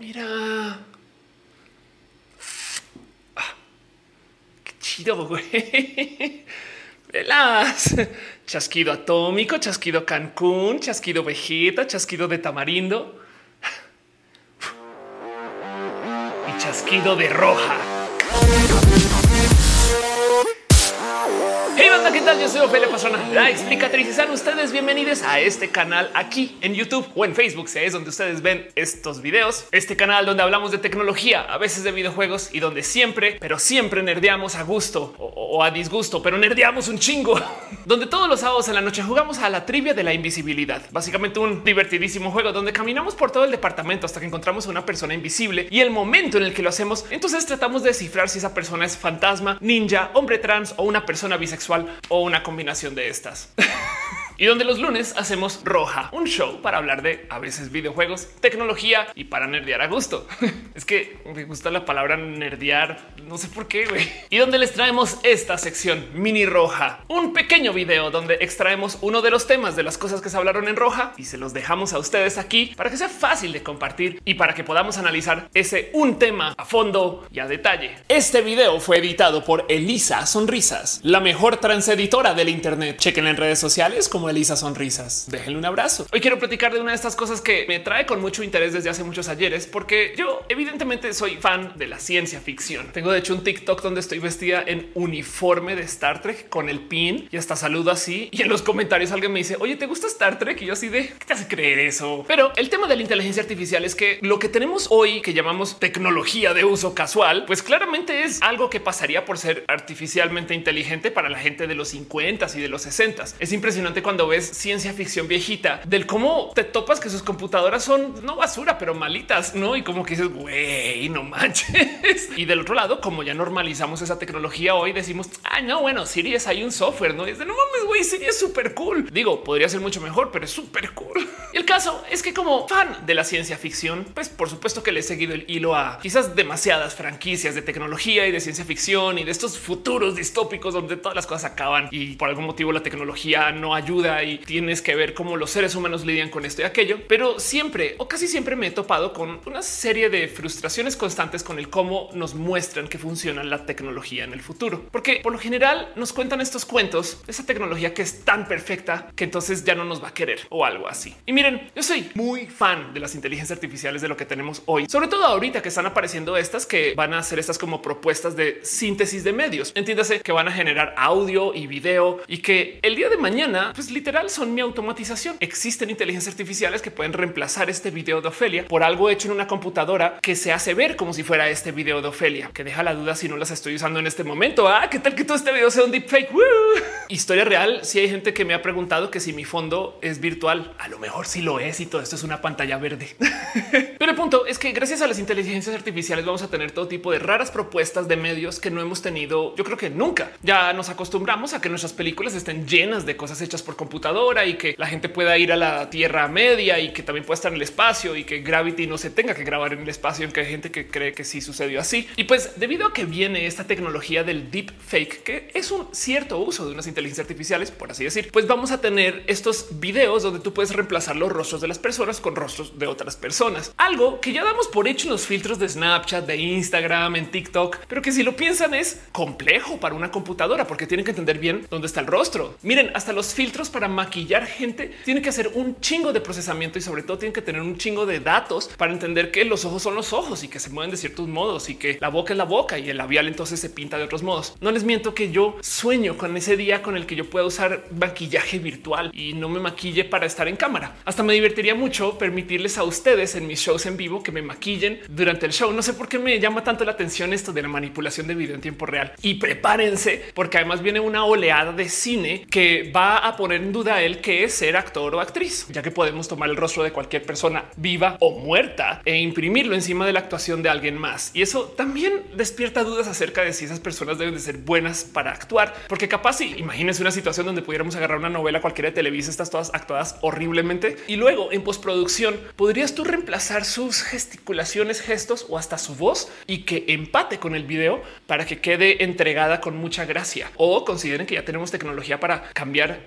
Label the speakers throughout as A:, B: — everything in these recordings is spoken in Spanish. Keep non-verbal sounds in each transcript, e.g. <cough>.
A: Mira. Ah, qué chido, güey. Velas. Chasquido atómico, chasquido Cancún, chasquido Vegeta, chasquido de tamarindo y chasquido de roja. Tal? Yo soy Ophelia Pastrana, la explicatriz y sean ustedes bienvenidos a este canal aquí en YouTube o en Facebook, si es donde ustedes ven estos videos. Este canal donde hablamos de tecnología, a veces de videojuegos y donde siempre, pero siempre nerdeamos a gusto o, a disgusto, pero nerdeamos un chingo. <laughs> donde todos los sábados en la noche jugamos a la trivia de la invisibilidad. Básicamente un divertidísimo juego donde caminamos por todo el departamento hasta que encontramos a una persona invisible y el momento en el que lo hacemos, entonces tratamos de descifrar si esa persona es fantasma, ninja, hombre trans o una persona bisexual una combinación de estas. <laughs> y donde los lunes hacemos Roja, un show para hablar de a veces videojuegos, tecnología y para nerdear a gusto. <laughs> es que me gusta la palabra nerdear, no sé por qué. Y donde les traemos esta sección mini roja, un pequeño video donde extraemos uno de los temas de las cosas que se hablaron en roja y se los dejamos a ustedes aquí para que sea fácil de compartir y para que podamos analizar ese un tema a fondo y a detalle. Este video fue editado por Elisa Sonrisas, la mejor transeditora del Internet. Chequen en redes sociales como Elisa Sonrisas. Déjenle un abrazo. Hoy quiero platicar de una de estas cosas que me trae con mucho interés desde hace muchos ayeres, porque yo evidentemente soy fan de la ciencia ficción. Tengo de hecho un TikTok donde estoy vestida en uniforme de Star Trek con el pin y hasta saludo así. Y en los comentarios alguien me dice, oye, ¿te gusta Star Trek? Y yo así de, ¿qué te hace creer eso? Pero el tema de la inteligencia artificial es que lo que tenemos hoy que llamamos tecnología de uso casual, pues claramente es algo que pasaría por ser artificialmente inteligente para la gente de los 50 y de los 60. Es impresionante cuando ves ciencia ficción viejita del cómo te topas que sus computadoras son no basura, pero malitas, no? Y como que dices, güey, no manches. <laughs> Y del otro lado, como ya normalizamos esa tecnología hoy, decimos, ay, no, bueno, Siri es ahí un software, no es de no mames, güey, Siri es súper cool. Digo, podría ser mucho mejor, pero es súper cool. Y <laughs> el caso es que como fan de la ciencia ficción, pues por supuesto que le he seguido el hilo a quizás demasiadas franquicias de tecnología y de ciencia ficción y de estos futuros distópicos donde todas las cosas acaban y por algún motivo la tecnología no ayuda y tienes que ver cómo los seres humanos lidian con esto y aquello. Pero siempre o casi siempre me he topado con una serie de frustraciones constantes con el cómo nos muestran que funciona la tecnología en el futuro. Porque por lo general nos cuentan estos cuentos, esa tecnología que es tan perfecta que entonces ya no nos va a querer o algo así. Y miren, yo soy muy fan de las inteligencias artificiales de lo que tenemos hoy, sobre todo ahorita que están apareciendo estas que van a hacer estas como propuestas de síntesis de medios. Entiéndase que van a generar audio y video y que el día de mañana, pues literal son mi automatización. Existen inteligencias artificiales que pueden reemplazar este video de Ofelia por algo hecho en una computadora que se hace ver como si fuera este video de Ofelia, que deja la duda si no las estoy usando en este momento. Ah, qué tal que todo este video sea un deepfake. ¡Woo! Historia real. Si hay gente que me ha preguntado que si mi fondo es virtual, a lo mejor sí lo es y todo esto es una pantalla verde. <laughs> Pero el punto es que gracias a las inteligencias artificiales vamos a tener todo tipo de raras propuestas de medios que no hemos tenido. Yo creo que nunca ya nos acostumbramos a que nuestras películas estén llenas de cosas hechas por computadora y que la gente pueda ir a la Tierra Media y que también pueda estar en el espacio y que Gravity no se tenga que grabar en el espacio, aunque hay gente que cree que sí sucedió así. Y pues debido a que viene esta tecnología del deep fake, que es un cierto uso de unas inteligencias artificiales, por así decir, pues vamos a tener estos videos donde tú puedes reemplazar los rostros de las personas con rostros de otras personas. Algo que ya damos por hecho en los filtros de Snapchat, de Instagram, en TikTok, pero que si lo piensan es complejo para una computadora porque tienen que entender bien dónde está el rostro. Miren, hasta los filtros para maquillar gente tienen que hacer un chingo de procesamiento y sobre todo tienen que tener un chingo de datos para entender que los ojos son los ojos y que se mueven de ciertos modos y que la boca es la boca y el labial entonces se pinta de otros modos. No les miento que yo sueño con ese día con el que yo pueda usar maquillaje virtual y no me maquille para estar en cámara. Hasta me divertiría mucho permitirles a ustedes en mis shows en vivo que me maquillen durante el show. No sé por qué me llama tanto la atención esto de la manipulación de video en tiempo real y prepárense porque además viene una oleada de cine que va a poner en duda el que es ser actor o actriz, ya que podemos tomar el rostro de cualquier persona viva o muerta e imprimirlo encima de la actuación de alguien más. Y eso también despierta dudas acerca de si esas personas deben de ser buenas para actuar, porque capaz si imagínense una situación donde pudiéramos agarrar una novela cualquiera de Televisa, estas todas actuadas horriblemente y luego en postproducción podrías tú reemplazar sus gesticulaciones, gestos o hasta su voz y que empate con el video para que quede entregada con mucha gracia o consideren que ya tenemos tecnología para cambiar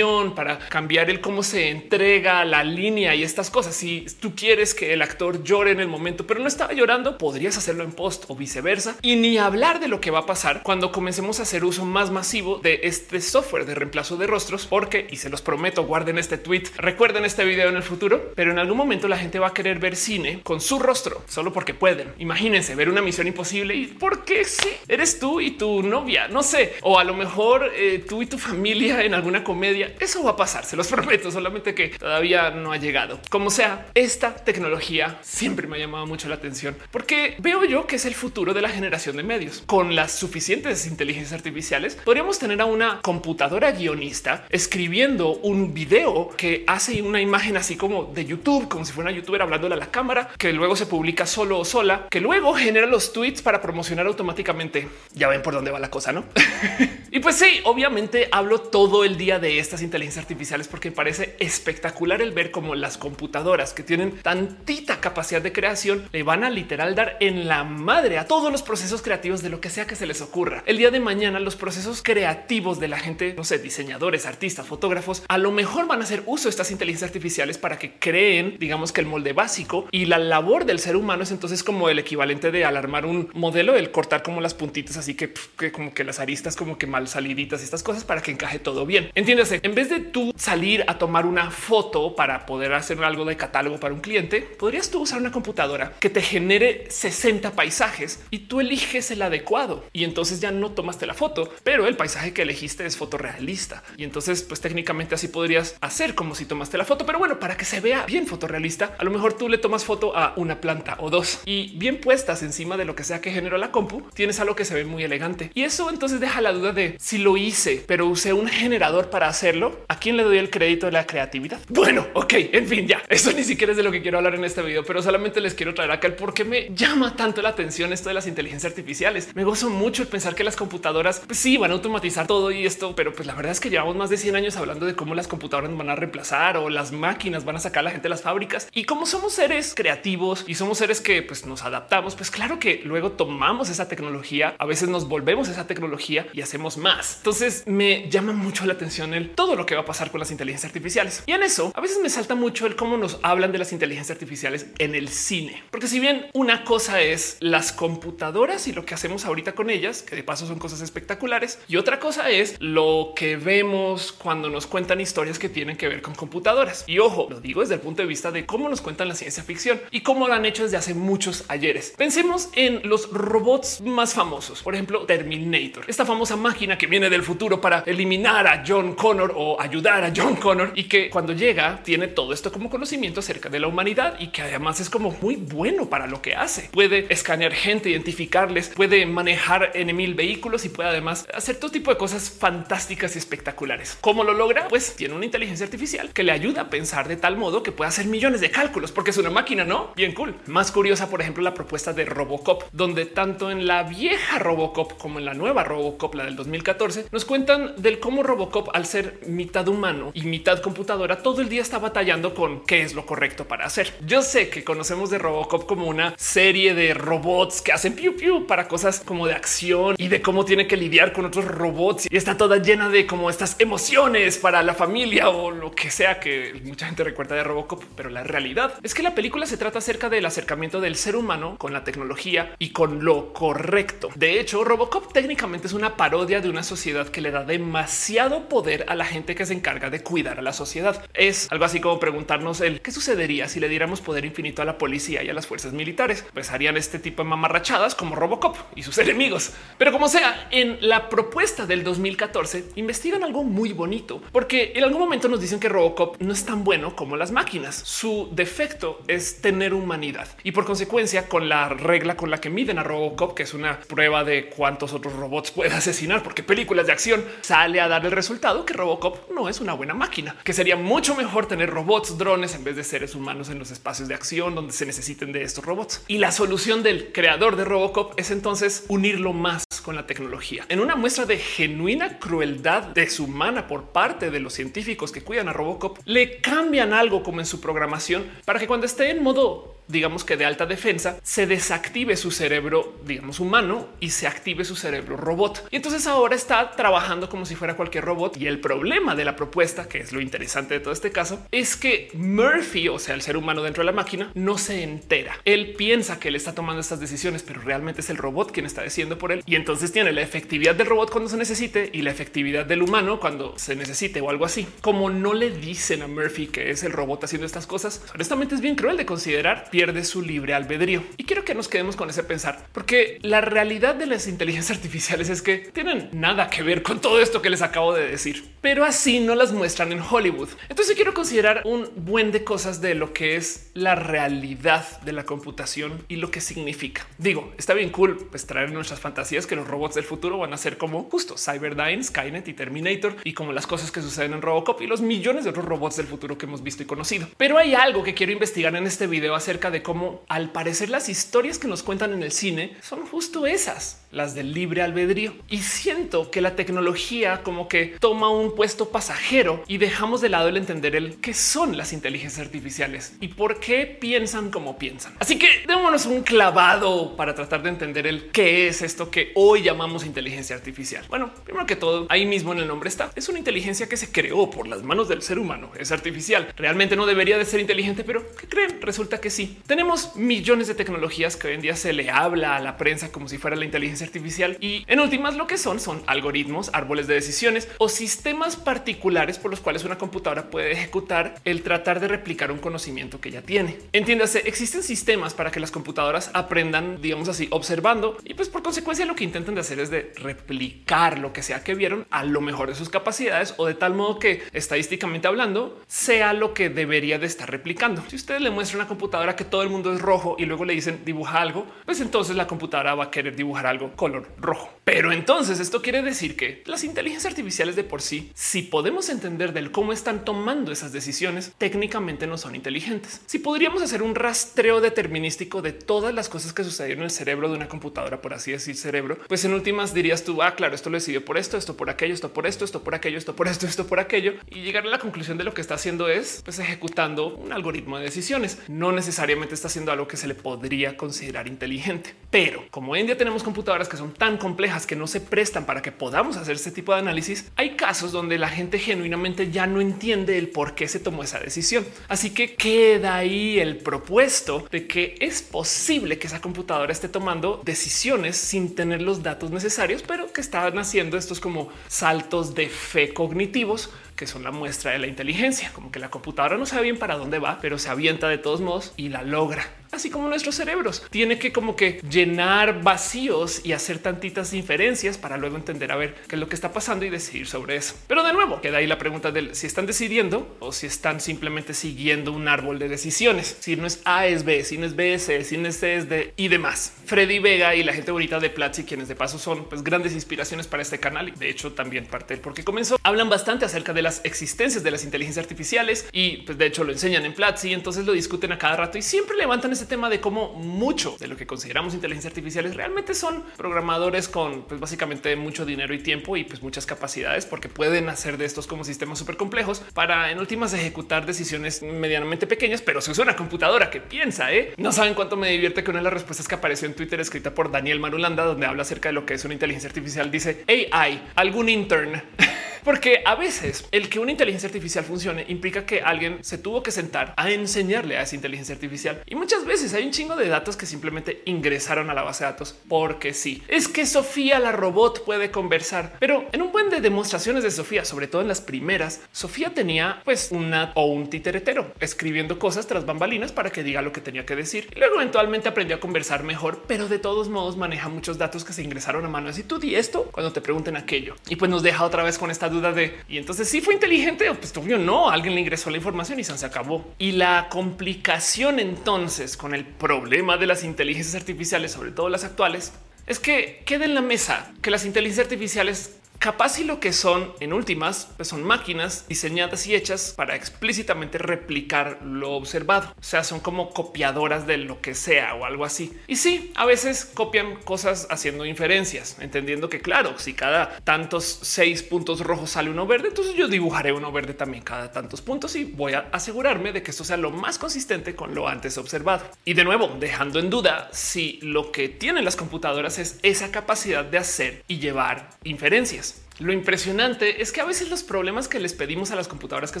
A: para cambiar el cómo se entrega la línea y estas cosas. Si tú quieres que el actor llore en el momento, pero no estaba llorando, podrías hacerlo en post o viceversa. Y ni hablar de lo que va a pasar cuando comencemos a hacer uso más masivo de este software de reemplazo de rostros, porque, y se los prometo, guarden este tweet, recuerden este video en el futuro, pero en algún momento la gente va a querer ver cine con su rostro, solo porque pueden. Imagínense ver una misión imposible y porque sí, eres tú y tu novia, no sé, o a lo mejor eh, tú y tu familia en alguna comedia. Eso va a pasar, se los <laughs> prometo, solamente que todavía no ha llegado. Como sea, esta tecnología siempre me ha llamado mucho la atención porque veo yo que es el futuro de la generación de medios. Con las suficientes inteligencias artificiales, podríamos tener a una computadora guionista escribiendo un video que hace una imagen así como de YouTube, como si fuera una youtuber hablándole a la cámara, que luego se publica solo o sola, que luego genera los tweets para promocionar automáticamente. Ya ven por dónde va la cosa, ¿no? <laughs> y pues sí, obviamente hablo todo el día de estas inteligencias artificiales porque parece espectacular el ver cómo las computadoras que tienen tantita capacidad de creación le van a literal dar en la madre a todos los procesos creativos de lo que sea que se les ocurra. El día de mañana los procesos creativos de la gente, no sé, diseñadores, artistas, fotógrafos, a lo mejor van a hacer uso de estas inteligencias artificiales para que creen, digamos que el molde básico y la labor del ser humano es entonces como el equivalente de alarmar un modelo, el cortar como las puntitas, así que, que como que las aristas como que mal saliditas, estas cosas para que encaje todo bien. En vez de tú salir a tomar una foto para poder hacer algo de catálogo para un cliente, podrías tú usar una computadora que te genere 60 paisajes y tú eliges el adecuado. Y entonces ya no tomaste la foto, pero el paisaje que elegiste es fotorrealista. Y entonces pues técnicamente así podrías hacer como si tomaste la foto, pero bueno, para que se vea bien fotorrealista, a lo mejor tú le tomas foto a una planta o dos y bien puestas encima de lo que sea que generó la compu, tienes algo que se ve muy elegante. Y eso entonces deja la duda de si lo hice, pero usé un generador para hacerlo. ¿A quién le doy el crédito de la creatividad? Bueno, ok, en fin, ya eso ni siquiera es de lo que quiero hablar en este video, pero solamente les quiero traer acá el por qué me llama tanto la atención esto de las inteligencias artificiales. Me gozo mucho el pensar que las computadoras pues sí van a automatizar todo y esto, pero pues la verdad es que llevamos más de 100 años hablando de cómo las computadoras van a reemplazar o las máquinas van a sacar a la gente de las fábricas y como somos seres creativos y somos seres que pues nos adaptamos, pues claro que luego tomamos esa tecnología, a veces nos volvemos esa tecnología y hacemos más. Entonces me llama mucho la atención todo lo que va a pasar con las inteligencias artificiales. Y en eso a veces me salta mucho el cómo nos hablan de las inteligencias artificiales en el cine, porque si bien una cosa es las computadoras y lo que hacemos ahorita con ellas, que de paso son cosas espectaculares, y otra cosa es lo que vemos cuando nos cuentan historias que tienen que ver con computadoras. Y ojo, lo digo desde el punto de vista de cómo nos cuentan la ciencia ficción y cómo lo han hecho desde hace muchos ayeres. Pensemos en los robots más famosos, por ejemplo, Terminator, esta famosa máquina que viene del futuro para eliminar a John Connor o ayudar a John Connor y que cuando llega tiene todo esto como conocimiento acerca de la humanidad y que además es como muy bueno para lo que hace. Puede escanear gente, identificarles, puede manejar en mil vehículos y puede además hacer todo tipo de cosas fantásticas y espectaculares. ¿Cómo lo logra? Pues tiene una inteligencia artificial que le ayuda a pensar de tal modo que puede hacer millones de cálculos porque es una máquina, ¿no? Bien cool. Más curiosa, por ejemplo, la propuesta de Robocop, donde tanto en la vieja Robocop como en la nueva Robocop, la del 2014, nos cuentan del cómo Robocop, al ser mitad humano y mitad computadora, todo el día está batallando con qué es lo correcto para hacer. Yo sé que conocemos de Robocop como una serie de robots que hacen piu piu para cosas como de acción y de cómo tiene que lidiar con otros robots y está toda llena de como estas emociones para la familia o lo que sea que mucha gente recuerda de Robocop. Pero la realidad es que la película se trata acerca del acercamiento del ser humano con la tecnología y con lo correcto. De hecho, Robocop técnicamente es una parodia de una sociedad que le da demasiado poder a la gente que se encarga de cuidar a la sociedad. Es algo así como preguntarnos el qué sucedería si le diéramos poder infinito a la policía y a las fuerzas militares. Pues harían este tipo de mamarrachadas como Robocop y sus <laughs> enemigos. Pero como sea, en la propuesta del 2014 investigan algo muy bonito, porque en algún momento nos dicen que Robocop no es tan bueno como las máquinas. Su defecto es tener humanidad y por consecuencia con la regla con la que miden a Robocop, que es una prueba de cuántos otros robots puede <laughs> asesinar, porque películas de acción sale a dar el resultado que Robocop no es una buena máquina, que sería mucho mejor tener robots, drones en vez de seres humanos en los espacios de acción donde se necesiten de estos robots. Y la solución del creador de Robocop es entonces unirlo más con la tecnología en una muestra de genuina crueldad deshumana por parte de los científicos que cuidan a Robocop. Le cambian algo como en su programación para que cuando esté en modo digamos que de alta defensa, se desactive su cerebro, digamos humano, y se active su cerebro robot. Y entonces ahora está trabajando como si fuera cualquier robot. Y el problema de la propuesta, que es lo interesante de todo este caso, es que Murphy, o sea, el ser humano dentro de la máquina, no se entera. Él piensa que él está tomando estas decisiones, pero realmente es el robot quien está diciendo por él. Y entonces tiene la efectividad del robot cuando se necesite y la efectividad del humano cuando se necesite o algo así. Como no le dicen a Murphy que es el robot haciendo estas cosas, honestamente es bien cruel de considerar, pierde su libre albedrío. Y quiero que nos quedemos con ese pensar, porque la realidad de las inteligencias <laughs> artificiales es que tienen nada que ver con todo esto que les acabo de decir, pero así no las muestran en Hollywood. Entonces quiero considerar un buen de cosas de lo que es la realidad de la computación y lo que significa. Digo, está bien cool pues traer nuestras fantasías que los robots del futuro van a ser como justo Cyberdyne, Skynet y Terminator y como las cosas que suceden en Robocop y los millones de otros robots del futuro que hemos visto y conocido. Pero hay algo que quiero investigar en este video acerca de cómo al parecer las historias que nos cuentan en el cine son justo esas las del libre albedrío. Y siento que la tecnología como que toma un puesto pasajero y dejamos de lado el entender el qué son las inteligencias artificiales y por qué piensan como piensan. Así que démonos un clavado para tratar de entender el qué es esto que hoy llamamos inteligencia artificial. Bueno, primero que todo, ahí mismo en el nombre está. Es una inteligencia que se creó por las manos del ser humano. Es artificial. Realmente no debería de ser inteligente, pero ¿qué creen? Resulta que sí. Tenemos millones de tecnologías que hoy en día se le habla a la prensa como si fuera la inteligencia artificial y en últimas lo que son son algoritmos, árboles de decisiones o sistemas particulares por los cuales una computadora puede ejecutar el tratar de replicar un conocimiento que ya tiene. Entiéndase, existen sistemas para que las computadoras aprendan, digamos así, observando y pues por consecuencia lo que intentan de hacer es de replicar lo que sea que vieron a lo mejor de sus capacidades o de tal modo que estadísticamente hablando sea lo que debería de estar replicando. Si usted le muestra una computadora que todo el mundo es rojo y luego le dicen dibuja algo, pues entonces la computadora va a querer dibujar algo color rojo. Pero entonces esto quiere decir que las inteligencias artificiales de por sí, si podemos entender del cómo están tomando esas decisiones, técnicamente no son inteligentes. Si podríamos hacer un rastreo determinístico de todas las cosas que sucedieron en el cerebro de una computadora, por así decir cerebro, pues en últimas dirías tú, ah, claro, esto lo decidió por esto, esto por aquello, esto por esto, esto por aquello, esto por esto, esto por aquello, y llegar a la conclusión de lo que está haciendo es pues ejecutando un algoritmo de decisiones. No necesariamente está haciendo algo que se le podría considerar inteligente, pero como en día tenemos computadoras que son tan complejas que no se prestan para que podamos hacer este tipo de análisis, hay casos donde la gente genuinamente ya no entiende el por qué se tomó esa decisión. Así que queda ahí el propuesto de que es posible que esa computadora esté tomando decisiones sin tener los datos necesarios, pero que estaban haciendo estos como saltos de fe cognitivos que son la muestra de la inteligencia, como que la computadora no sabe bien para dónde va, pero se avienta de todos modos y la logra. Así como nuestros cerebros tiene que como que llenar vacíos y hacer tantitas inferencias para luego entender a ver qué es lo que está pasando y decidir sobre eso. Pero de nuevo queda ahí la pregunta del si están decidiendo o si están simplemente siguiendo un árbol de decisiones. Si no es A es B, si no es B es C, si no es C es D y demás. Freddy Vega y la gente bonita de Platzi, quienes de paso son pues, grandes inspiraciones para este canal y de hecho también parte del por qué comenzó, hablan bastante acerca de las existencias de las inteligencias artificiales y pues de hecho lo enseñan en Platzi, entonces lo discuten a cada rato y siempre levantan ese tema de cómo mucho de lo que consideramos inteligencia artificiales realmente son programadores con pues básicamente mucho dinero y tiempo y pues muchas capacidades porque pueden hacer de estos como sistemas súper complejos para en últimas ejecutar decisiones medianamente pequeñas, pero se usa una computadora que piensa, ¿eh? No saben cuánto me divierte con una de las respuestas que apareció en Twitter escrita por Daniel Marulanda, donde habla acerca de lo que es una inteligencia artificial. Dice AI, algún intern. <laughs> Porque a veces el que una inteligencia artificial funcione implica que alguien se tuvo que sentar a enseñarle a esa inteligencia artificial. Y muchas veces hay un chingo de datos que simplemente ingresaron a la base de datos porque sí. Es que Sofía, la robot, puede conversar. Pero en un buen de demostraciones de Sofía, sobre todo en las primeras, Sofía tenía pues una o un titeretero escribiendo cosas tras bambalinas para que diga lo que tenía que decir. Y luego eventualmente aprendió a conversar mejor, pero de todos modos maneja muchos datos que se ingresaron a mano. Así tú di esto cuando te pregunten aquello. Y pues nos deja otra vez con esta duda de y entonces si fue inteligente pues obvio no, alguien le ingresó la información y se acabó. Y la complicación entonces con el problema de las inteligencias artificiales, sobre todo las actuales, es que queda en la mesa que las inteligencias artificiales Capaz y lo que son en últimas pues son máquinas diseñadas y hechas para explícitamente replicar lo observado. O sea, son como copiadoras de lo que sea o algo así. Y sí, a veces copian cosas haciendo inferencias, entendiendo que claro, si cada tantos seis puntos rojos sale uno verde, entonces yo dibujaré uno verde también cada tantos puntos y voy a asegurarme de que esto sea lo más consistente con lo antes observado. Y de nuevo, dejando en duda si lo que tienen las computadoras es esa capacidad de hacer y llevar inferencias. Lo impresionante es que a veces los problemas que les pedimos a las computadoras que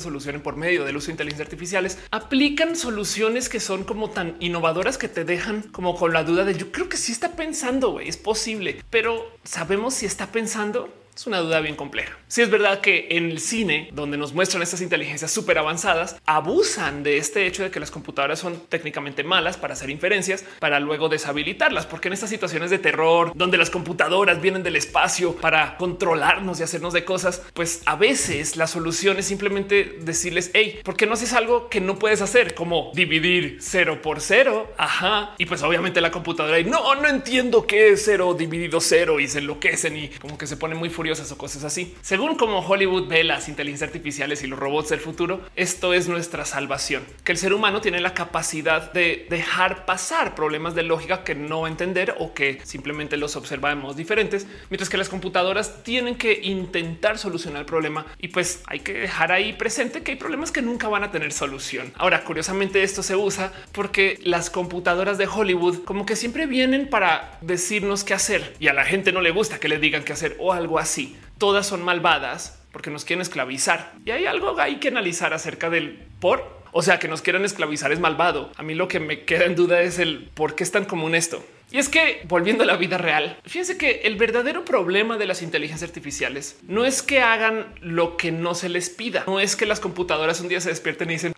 A: solucionen por medio del uso de inteligencia artificiales aplican soluciones que son como tan innovadoras que te dejan como con la duda de yo creo que sí está pensando, es posible, pero sabemos si está pensando. Es una duda bien compleja. Si es verdad que en el cine, donde nos muestran estas inteligencias súper avanzadas, abusan de este hecho de que las computadoras son técnicamente malas para hacer inferencias, para luego deshabilitarlas, porque en estas situaciones de terror, donde las computadoras vienen del espacio para controlarnos y hacernos de cosas, pues a veces la solución es simplemente decirles, hey, ¿por qué no haces algo que no puedes hacer? Como dividir cero por cero. Ajá. Y pues obviamente la computadora no, no entiendo qué es cero dividido cero y se enloquecen y como que se ponen muy o cosas así. Según como Hollywood ve las inteligencias artificiales y los robots del futuro, esto es nuestra salvación, que el ser humano tiene la capacidad de dejar pasar problemas de lógica que no entender o que simplemente los observa de modos diferentes, mientras que las computadoras tienen que intentar solucionar el problema y pues hay que dejar ahí presente que hay problemas que nunca van a tener solución. Ahora, curiosamente esto se usa porque las computadoras de Hollywood como que siempre vienen para decirnos qué hacer y a la gente no le gusta que le digan qué hacer o algo así todas son malvadas porque nos quieren esclavizar. Y hay algo hay que analizar acerca del por. O sea, que nos quieran esclavizar es malvado. A mí lo que me queda en duda es el por qué es tan común esto. Y es que volviendo a la vida real, fíjense que el verdadero problema de las inteligencias artificiales no es que hagan lo que no se les pida, no es que las computadoras un día se despierten y dicen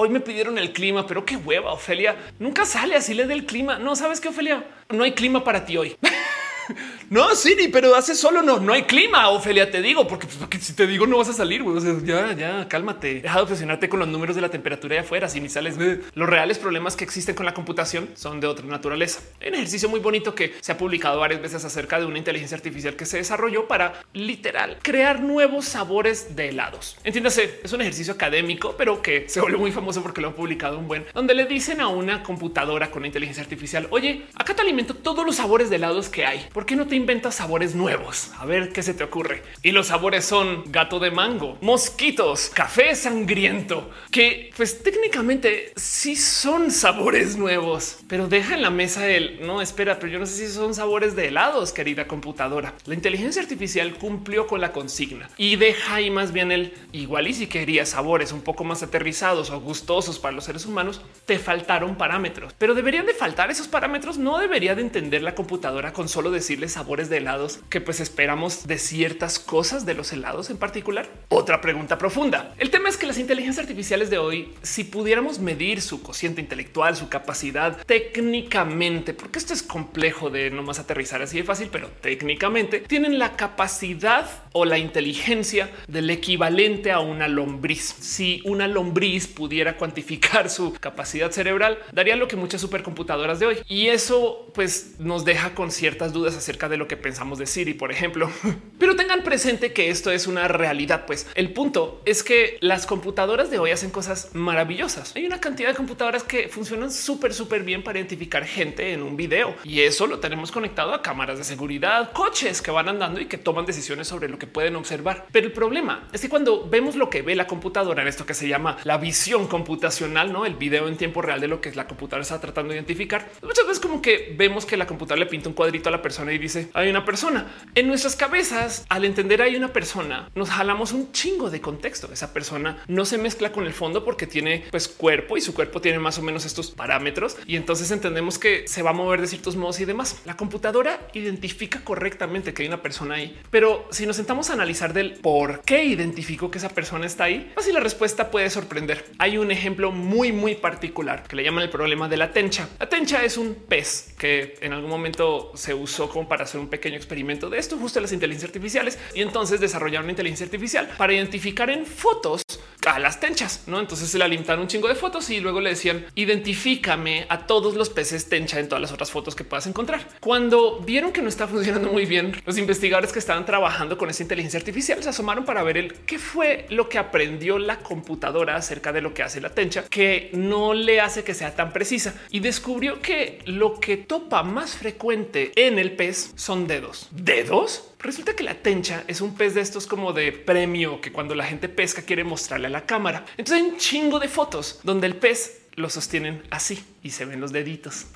A: hoy me pidieron el clima, pero qué hueva, Ofelia. Nunca sale así le dé el clima. No sabes qué, Ofelia, no hay clima para ti hoy. <laughs> no, Siri, pero hace solo no, no hay clima. Ofelia, te digo, porque, si te digo no vas a salir. ya, ya, cálmate. Deja de obsesionarte con los números de la temperatura de afuera. Si ni sales, los reales problemas que existen con la computación son de otra naturaleza. Un ejercicio muy bonito que se ha publicado varias veces acerca de una inteligencia artificial que se desarrolló para literal crear nuevos sabores de helados. Entiéndase, es un ejercicio académico, pero que se volvió muy famoso porque lo han publicado un buen, donde le dicen a una computadora con inteligencia artificial, oye, acá te alimento todos los sabores de helados que hay. ¿por qué no te inventas sabores nuevos? A ver qué se te ocurre. Y los sabores son gato de mango, mosquitos, café sangriento, que pues técnicamente sí son sabores nuevos, pero deja en la mesa el no espera, pero yo no sé si son sabores de helados, querida computadora. La inteligencia artificial cumplió con la consigna y deja ahí más bien el igual y si quería sabores un poco más aterrizados o gustosos para los seres humanos, te faltaron parámetros, pero deberían de faltar esos parámetros. No debería de entender la computadora con solo decir decirles sabores de helados que pues esperamos de ciertas cosas de los helados en particular? Otra pregunta profunda. El tema es que las inteligencias artificiales de hoy, si pudiéramos medir su cociente intelectual, su capacidad técnicamente, porque esto es complejo de no más aterrizar así de fácil, pero técnicamente tienen la capacidad o la inteligencia del equivalente a una lombriz. Si una lombriz pudiera cuantificar su capacidad cerebral, daría lo que muchas supercomputadoras de hoy. Y eso pues nos deja con ciertas dudas acerca de lo que pensamos de Siri, por ejemplo. <laughs> Pero tengan presente que esto es una realidad, pues el punto es que las computadoras de hoy hacen cosas maravillosas. Hay una cantidad de computadoras que funcionan súper, súper bien para identificar gente en un video y eso lo tenemos conectado a cámaras de seguridad, coches que van andando y que toman decisiones sobre lo que pueden observar. Pero el problema es que cuando vemos lo que ve la computadora en esto que se llama la visión computacional, no el video en tiempo real de lo que la computadora está tratando de identificar, muchas veces como que vemos que la computadora le pinta un cuadrito a la persona y dice hay una persona en nuestras cabezas. Al entender hay una persona, nos jalamos un chingo de contexto. Esa persona no se mezcla con el fondo porque tiene pues cuerpo y su cuerpo tiene más o menos estos parámetros y entonces entendemos que se va a mover de ciertos modos y demás. La computadora identifica correctamente que hay una persona ahí, pero si nos sentamos a analizar del por qué identificó que esa persona está ahí, así la respuesta puede sorprender. Hay un ejemplo muy, muy particular que le llaman el problema de la tencha. La tencha es un pez que en algún momento se usó como para hacer un pequeño experimento de esto justo las inteligencias artificiales y entonces desarrollar una inteligencia artificial para identificar en fotos a las tenchas, no? Entonces se le alimentaron un chingo de fotos y luego le decían identifícame a todos los peces tencha en todas las otras fotos que puedas encontrar. Cuando vieron que no está funcionando muy bien, los investigadores que estaban trabajando con esa inteligencia artificial se asomaron para ver el qué fue lo que aprendió la computadora acerca de lo que hace la tencha, que no le hace que sea tan precisa y descubrió que lo que topa más frecuente en el pez son dedos. ¿Dedos? Resulta que la tencha es un pez de estos como de premio que cuando la gente pesca quiere mostrarle a la cámara. Entonces hay un chingo de fotos donde el pez lo sostienen así y se ven los deditos.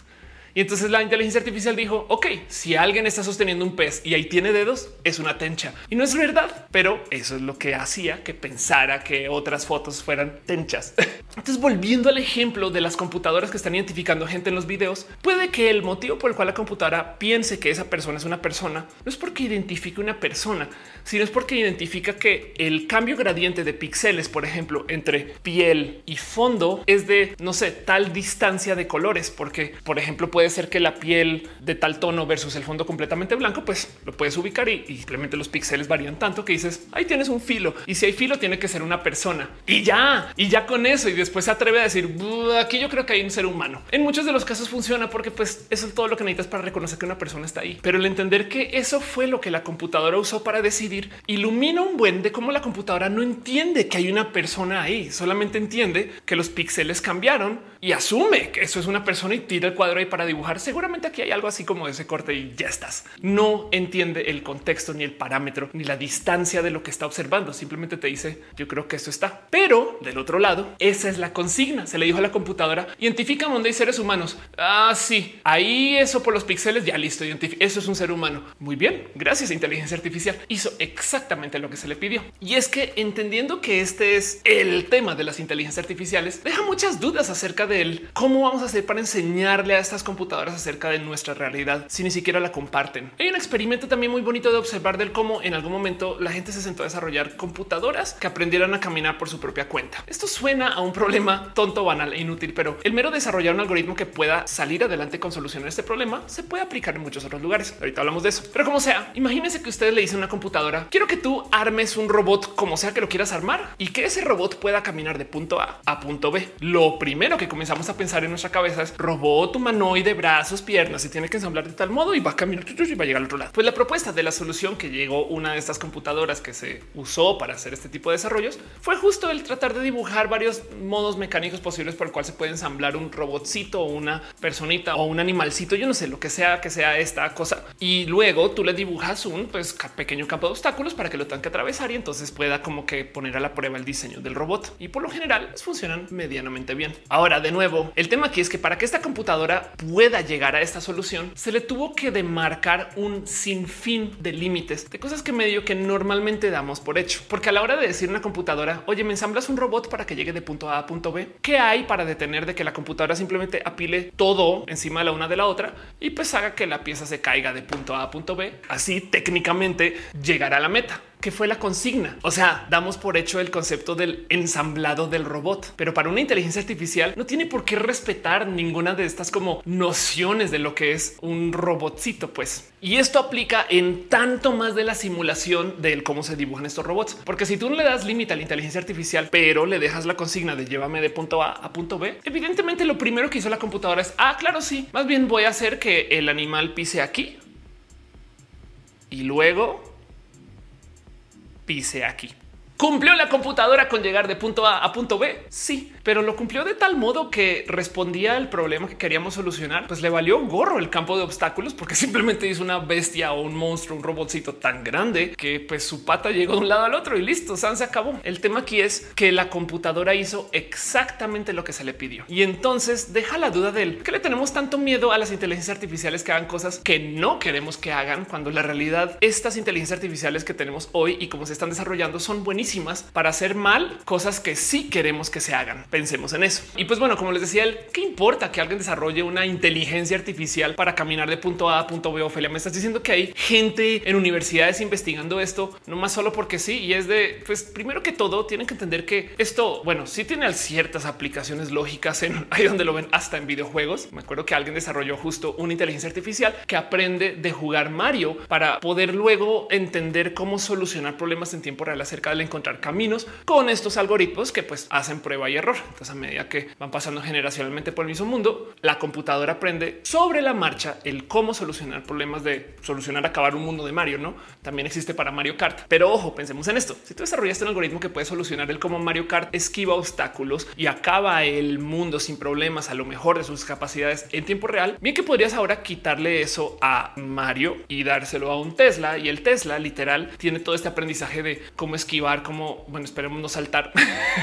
A: Y entonces la inteligencia artificial dijo, ok, si alguien está sosteniendo un pez y ahí tiene dedos, es una tencha. Y no es verdad, pero eso es lo que hacía que pensara que otras fotos fueran tenchas. <laughs> Entonces, volviendo al ejemplo de las computadoras que están identificando gente en los videos, puede que el motivo por el cual la computadora piense que esa persona es una persona no es porque identifique una persona, sino es porque identifica que el cambio gradiente de píxeles, por ejemplo, entre piel y fondo es de, no sé, tal distancia de colores, porque, por ejemplo, puede ser que la piel de tal tono versus el fondo completamente blanco, pues lo puedes ubicar y, simplemente los píxeles varían tanto que dices, ahí tienes un filo y si hay filo tiene que ser una persona y ya, y ya con eso y después se atreve a decir aquí yo creo que hay un ser humano. En muchos de los casos funciona porque pues eso es todo lo que necesitas para reconocer que una persona está ahí. Pero el entender que eso fue lo que la computadora usó para decidir ilumina un buen de cómo la computadora no entiende que hay una persona ahí, solamente entiende que los píxeles cambiaron y asume que eso es una persona y tira el cuadro ahí para. Seguramente aquí hay algo así como ese corte y ya estás. No entiende el contexto ni el parámetro ni la distancia de lo que está observando. Simplemente te dice yo creo que esto está. Pero del otro lado, esa es la consigna. Se le dijo a la computadora identifica donde hay seres humanos. Ah, sí, ahí eso por los píxeles ya listo. Eso es un ser humano. Muy bien. Gracias inteligencia artificial hizo exactamente lo que se le pidió. Y es que entendiendo que este es el tema de las inteligencias artificiales, deja muchas dudas acerca de. Cómo vamos a hacer para enseñarle a estas computadoras acerca de nuestra realidad si ni siquiera la comparten. Hay un experimento también muy bonito de observar del cómo en algún momento la gente se sentó a desarrollar computadoras que aprendieran a caminar por su propia cuenta. Esto suena a un problema tonto, banal e inútil, pero el mero desarrollar un algoritmo que pueda salir adelante con solucionar este problema se puede aplicar en muchos otros lugares. Ahorita hablamos de eso, pero como sea, imagínense que ustedes le dicen a una computadora, quiero que tú armes un robot como sea que lo quieras armar y que ese robot pueda caminar de punto A a punto B. Lo primero que comenzamos a pensar en nuestra cabeza es robot humanoide, brazos, piernas y tiene que ensamblar de tal modo y va a caminar y va a llegar al otro lado. Pues la propuesta de la solución que llegó una de estas computadoras que se usó para hacer este tipo de desarrollos fue justo el tratar de dibujar varios modos mecánicos posibles por el cual se puede ensamblar un robotcito o una personita o un animalcito. Yo no sé lo que sea que sea esta cosa. Y luego tú le dibujas un pues, pequeño campo de obstáculos para que lo tenga que atravesar y entonces pueda como que poner a la prueba el diseño del robot. Y por lo general funcionan medianamente bien. Ahora, de nuevo, el tema aquí es que para que esta computadora pueda llegar a esta solución, se le tuvo que demarcar un sinfín de límites de cosas que medio que normalmente damos por hecho. Porque a la hora de decir una computadora, oye, me ensamblas un robot para que llegue de punto A a punto B, ¿qué hay para detener de que la computadora simplemente apile todo encima de la una de la otra y pues haga que la pieza se caiga de punto A a punto B? Así técnicamente llegará a la meta que fue la consigna. O sea, damos por hecho el concepto del ensamblado del robot, pero para una inteligencia artificial no tiene por qué respetar ninguna de estas como nociones de lo que es un robotcito, pues. Y esto aplica en tanto más de la simulación del cómo se dibujan estos robots, porque si tú no le das límite a la inteligencia artificial, pero le dejas la consigna de llévame de punto A a punto B, evidentemente lo primero que hizo la computadora es, ah, claro, sí, más bien voy a hacer que el animal pise aquí y luego pise aquí. ¿Cumplió la computadora con llegar de punto A a punto B? Sí, pero lo cumplió de tal modo que respondía al problema que queríamos solucionar. Pues le valió gorro el campo de obstáculos porque <laughs> simplemente hizo una bestia o un monstruo, un robotcito tan grande que pues su pata llegó de un lado al otro y listo, San se acabó. El tema aquí es que la computadora hizo exactamente lo que se le pidió. Y entonces deja la duda de él que le tenemos tanto miedo a las inteligencias artificiales que hagan cosas que no queremos que hagan cuando la realidad estas inteligencias artificiales que tenemos hoy y cómo se están desarrollando son buenísimas para hacer mal cosas que sí queremos que se hagan. Pensemos en eso. Y pues bueno, como les decía él, ¿qué importa que alguien desarrolle una inteligencia artificial para caminar de punto A a punto B? Ophelia, me estás diciendo que hay gente en universidades investigando esto, no más solo porque sí. Y es de, pues primero que todo, tienen que entender que esto, bueno, sí tiene ciertas aplicaciones lógicas en <laughs> ahí donde lo ven hasta en videojuegos. Me acuerdo que alguien desarrolló justo una inteligencia artificial que aprende de jugar Mario para poder luego entender cómo solucionar problemas en tiempo real acerca del encontrar caminos con estos algoritmos que pues hacen prueba y error. Entonces a medida que van pasando generacionalmente por el mismo mundo, la computadora aprende sobre la marcha el cómo solucionar problemas de solucionar acabar un mundo de Mario. No también existe para Mario Kart, pero ojo, pensemos en esto. Si tú desarrollaste un algoritmo que puede solucionar el cómo Mario Kart esquiva obstáculos y acaba el mundo sin problemas, a lo mejor de sus capacidades en tiempo real, bien que podrías ahora quitarle eso a Mario y dárselo a un Tesla y el Tesla literal tiene todo este aprendizaje de cómo esquivar, cómo, bueno, esperemos no saltar,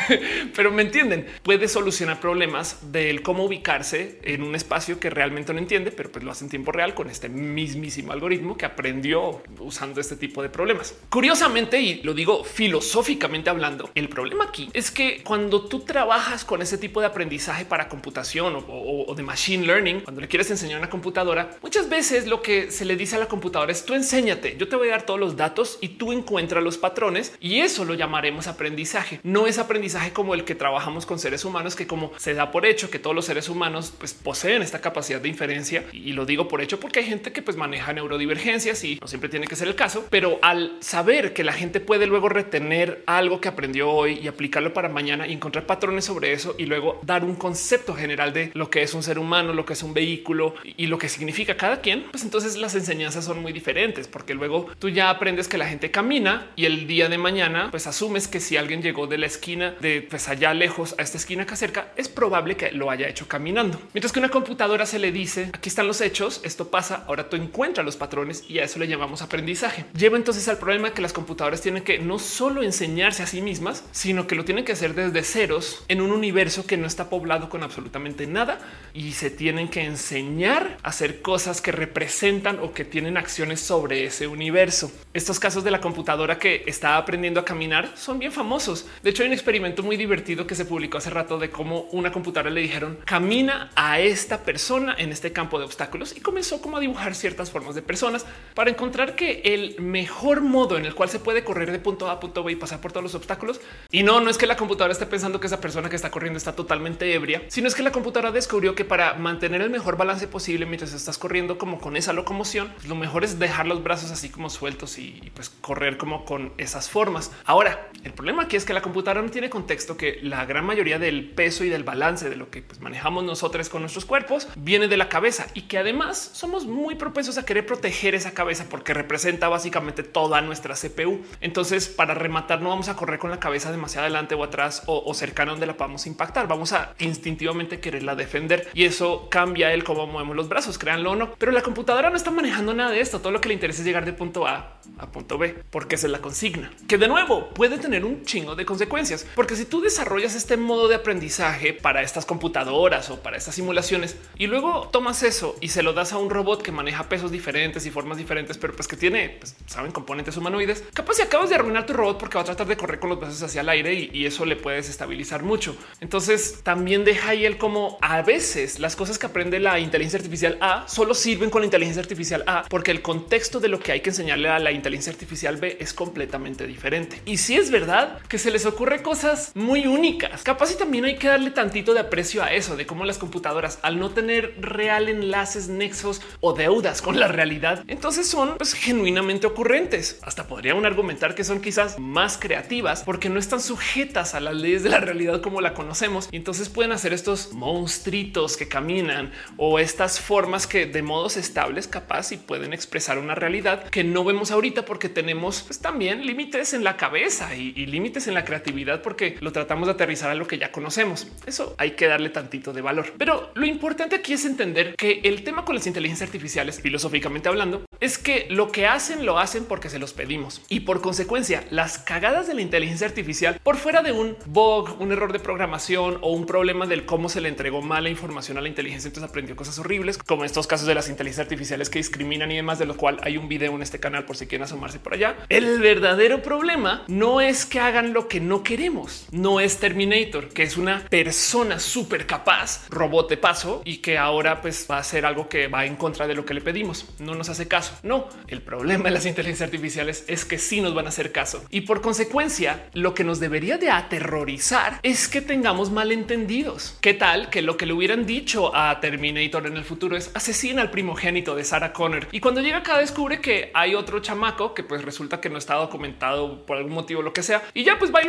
A: <laughs> pero me entienden, puede solucionar problemas del cómo ubicarse en un espacio que realmente no entiende, pero pues lo hace en tiempo real con este mismísimo algoritmo que aprendió usando este tipo de problemas. Curiosamente, y lo digo filosóficamente hablando, el problema aquí es que cuando tú trabajas con ese tipo de aprendizaje para computación o, de machine learning, cuando le quieres enseñar una computadora, muchas veces lo que se le dice a la computadora es tú enséñate, yo te voy a dar todos los datos y tú encuentras los patrones y eso lo llamaremos aprendizaje. No es aprendizaje como el que trabajamos con seres humanos, que como se da por hecho que todos los seres humanos pues, poseen esta capacidad de inferencia y lo digo por hecho porque hay gente que pues maneja neurodivergencias y no siempre tiene que ser el caso, pero al saber que la gente puede luego retener algo que aprendió hoy y aplicarlo para mañana y encontrar patrones sobre eso y luego dar un concepto general de lo que es un ser humano, lo que es un vehículo y lo que significa cada quien, pues entonces las enseñanzas son muy diferentes porque luego tú ya aprendes que la gente camina y el día de mañana pues asumes que si alguien llegó de la esquina de pues allá lejos a esta esquina acá cerca, es probable que lo haya hecho caminando. Mientras que una computadora se le dice aquí están los hechos, esto pasa, ahora tú encuentras los patrones y a eso le llamamos aprendizaje. Lleva entonces al problema que las computadoras tienen que no solo enseñarse a sí mismas, sino que lo tienen que hacer desde ceros en un universo que no está poblado con absolutamente nada y se tienen que enseñar a hacer cosas que representan o que tienen acciones sobre ese universo. Estos casos de la computadora que está aprendiendo a caminar son bien famosos. De hecho, hay un experimento muy divertido que se publicó hace rato de cómo una computadora le dijeron camina a esta persona en este campo de obstáculos y comenzó como a dibujar ciertas formas de personas para encontrar que el mejor modo en el cual se puede correr de punto A a punto B y pasar por todos los obstáculos. Y no, no es que la computadora esté pensando que esa persona que está corriendo está totalmente ebria, sino es que la computadora descubrió que para mantener el mejor balance posible mientras estás corriendo como con esa locomoción, lo mejor es dejar los brazos así como sueltos y, pues correr como con esas formas. Ahora, el problema aquí es que la computadora no tiene contexto que la gran mayoría del peso y del balance de lo que pues, manejamos nosotros con nuestros cuerpos viene de la cabeza y que además somos muy propensos a querer proteger esa cabeza porque representa básicamente toda nuestra CPU. Entonces, para rematar, no vamos a correr con la cabeza demasiado adelante o atrás o, o donde la podamos impactar. Vamos a instintivamente quererla defender y eso cambia el cómo movemos los brazos, créanlo o no. Pero la computadora no está manejando nada de esto. Todo lo que le interesa es llegar de punto A a punto B porque se la consigna, que de nuevo puede tener un chingo de consecuencias. Porque si tú desarrollas este modo de aprendizaje para estas computadoras o para estas simulaciones y luego tomas eso y se lo das a un robot que maneja pesos diferentes y formas diferentes, pero pues que tiene, pues, saben, componentes humanoides, capaz si acabas de arruinar tu robot porque va a tratar de correr con los brazos hacia el aire y, eso le puede desestabilizar mucho. Entonces también deja ahí el como a veces las cosas que aprende la inteligencia artificial A solo sirven con la inteligencia artificial A porque el contexto de lo que hay que enseñarle a la inteligencia artificial B es completamente diferente. Y si es verdad que se les ocurre cosas muy únicas, capaz y también hay que darle tantito de aprecio a eso, de cómo las computadoras al no tener real enlaces, nexos o deudas con la realidad, entonces son pues, genuinamente ocurrentes. Hasta podrían argumentar que son quizás más creativas porque no están sujetas a las leyes de la realidad como la conocemos y entonces pueden hacer estos monstruitos que caminan o estas formas que de modos estables capaz y pueden expresar una realidad que no vemos ahorita porque tenemos pues, también límites en la cabeza y, y límites en la creatividad porque lo tratamos de aterrizar a lo que ya conocemos. Eso hay que darle tantito de valor. Pero lo importante aquí es entender que el tema con las inteligencias artificiales, filosóficamente hablando, es que lo que hacen lo hacen porque se los pedimos y por consecuencia las cagadas de la inteligencia artificial por fuera de un bug, un error de programación o un problema del cómo se le entregó mala información a la inteligencia, entonces aprendió cosas horribles como estos casos de las inteligencias artificiales que discriminan y demás, de lo cual hay un video en este canal por si quieren asomarse por allá. El verdadero problema no es que hagan lo que no queremos, no es Terminator, que es una persona súper capaz, robot de paso y que ahora pues va a hacer algo que va en contra de lo que le pedimos. No nos hace caso. No, el problema de las inteligencias artificiales es que sí nos van a hacer caso y por consecuencia lo que nos debería de aterrorizar es que tengamos malentendidos. ¿Qué tal que lo que le hubieran dicho a Terminator en el futuro es asesina al primogénito de Sarah Connor y cuando llega acá descubre que hay otro chamaco que pues resulta que no está documentado por algún motivo, lo que sea y ya pues va y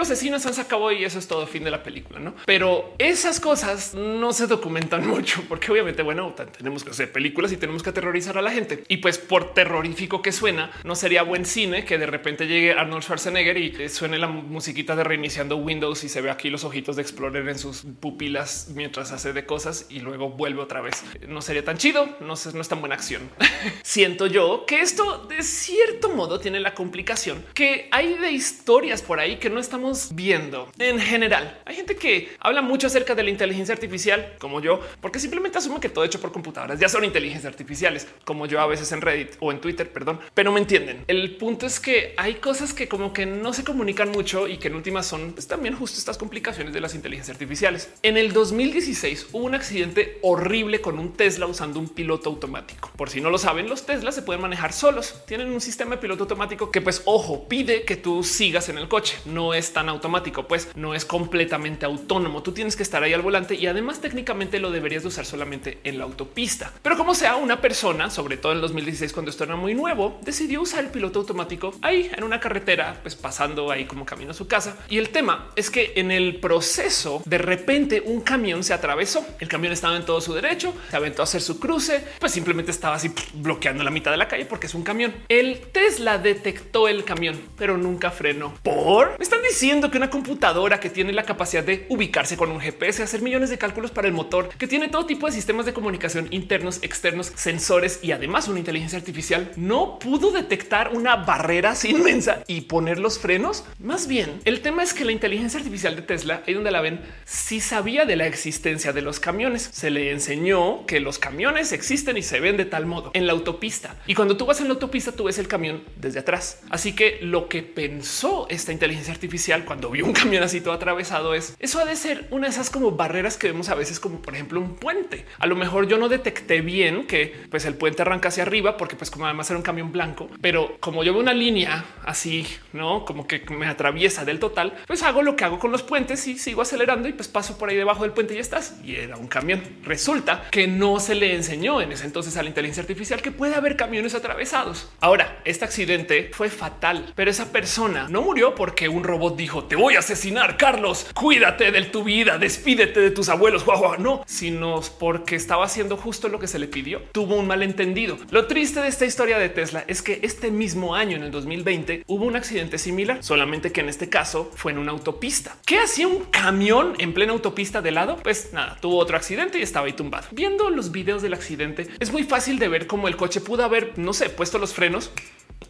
A: se acabó y eso es todo fin de la película, ¿no? Pero esas cosas no se documentan <laughs> mucho porque obviamente, bueno, tenemos que hacer películas y tenemos que aterrorizar a la gente. Y pues por terrorífico que suena, no sería buen cine que de repente llegue Arnold Schwarzenegger y suene la musiquita de reiniciando Windows y se ve aquí los ojitos de Explorer en sus pupilas mientras hace de cosas y luego vuelve otra vez. No sería tan chido, no, no es tan buena acción. <laughs> Siento yo que esto de cierto modo tiene la complicación que hay de historias por ahí que no estamos viendo en general. Hay gente que habla mucho acerca de la inteligencia artificial, como yo, porque simplemente asume que todo hecho por computadoras ya son inteligencias artificiales, como yo a veces en Reddit o en Twitter, perdón, pero me entienden. El punto es que hay cosas que como que no se comunican mucho y que en últimas son pues, también justo estas complicaciones de las inteligencias artificiales. En el 2016 hubo un accidente horrible con un Tesla usando un piloto automático. Por si no lo saben, los Tesla se pueden manejar solos. Tienen un sistema de piloto automático que pues ojo, pide que tú sigas en el coche. No es tan automático, pues no es completamente autónomo. Tú tienes que estar ahí al volante y además técnicamente lo deberías de usar solamente en la autopista. Pero como sea una persona, sobre todo en 2016 cuando esto era muy nuevo, decidió usar el piloto automático ahí en una carretera, pues pasando ahí como camino a su casa. Y el tema es que en el proceso de repente un camión se atravesó. El camión estaba en todo su derecho, se aventó a hacer su cruce, pues simplemente estaba así bloqueando la mitad de la calle porque es un camión. El Tesla detectó el camión, pero nunca frenó. Por me están diciendo que una computadora que tiene la capacidad de ubicarse con un GPS, hacer millones de cálculos para el motor, que tiene todo tipo de sistemas de comunicación internos, externos, sensores y además una inteligencia artificial, no pudo detectar una barrera así inmensa y poner los frenos. Más bien, el tema es que la inteligencia artificial de Tesla, ahí donde la ven, sí sabía de la existencia de los camiones. Se le enseñó que los camiones existen y se ven de tal modo en la autopista. Y cuando tú vas en la autopista, tú ves el camión desde atrás. Así que lo que pensó esta inteligencia artificial cuando vio un camión así todo atravesado es eso ha de ser una de esas como barreras que vemos a veces como por ejemplo un puente. A lo mejor yo no detecté bien que pues el puente arranca hacia arriba porque pues como además era un camión blanco, pero como yo veo una línea así, no como que me atraviesa del total, pues hago lo que hago con los puentes y sigo acelerando y pues paso por ahí debajo del puente y ya estás. Y era un camión. Resulta que no se le enseñó en ese entonces a la inteligencia artificial que puede haber camiones atravesados. Ahora, este accidente fue fatal, pero esa persona no murió porque un robot dijo te voy a asesinar, Carlos, cuídate de tu vida, despídete de tus abuelos, guau, no, sino porque estaba haciendo justo lo que se le pidió. Tuvo un malentendido. Lo triste de esta historia de Tesla es que este mismo año, en el 2020, hubo un accidente similar, solamente que en este caso fue en una autopista. ¿Qué hacía un camión en plena autopista de lado? Pues nada, tuvo otro accidente y estaba ahí tumbado. Viendo los videos del accidente, es muy fácil de ver cómo el coche pudo haber, no sé, puesto los frenos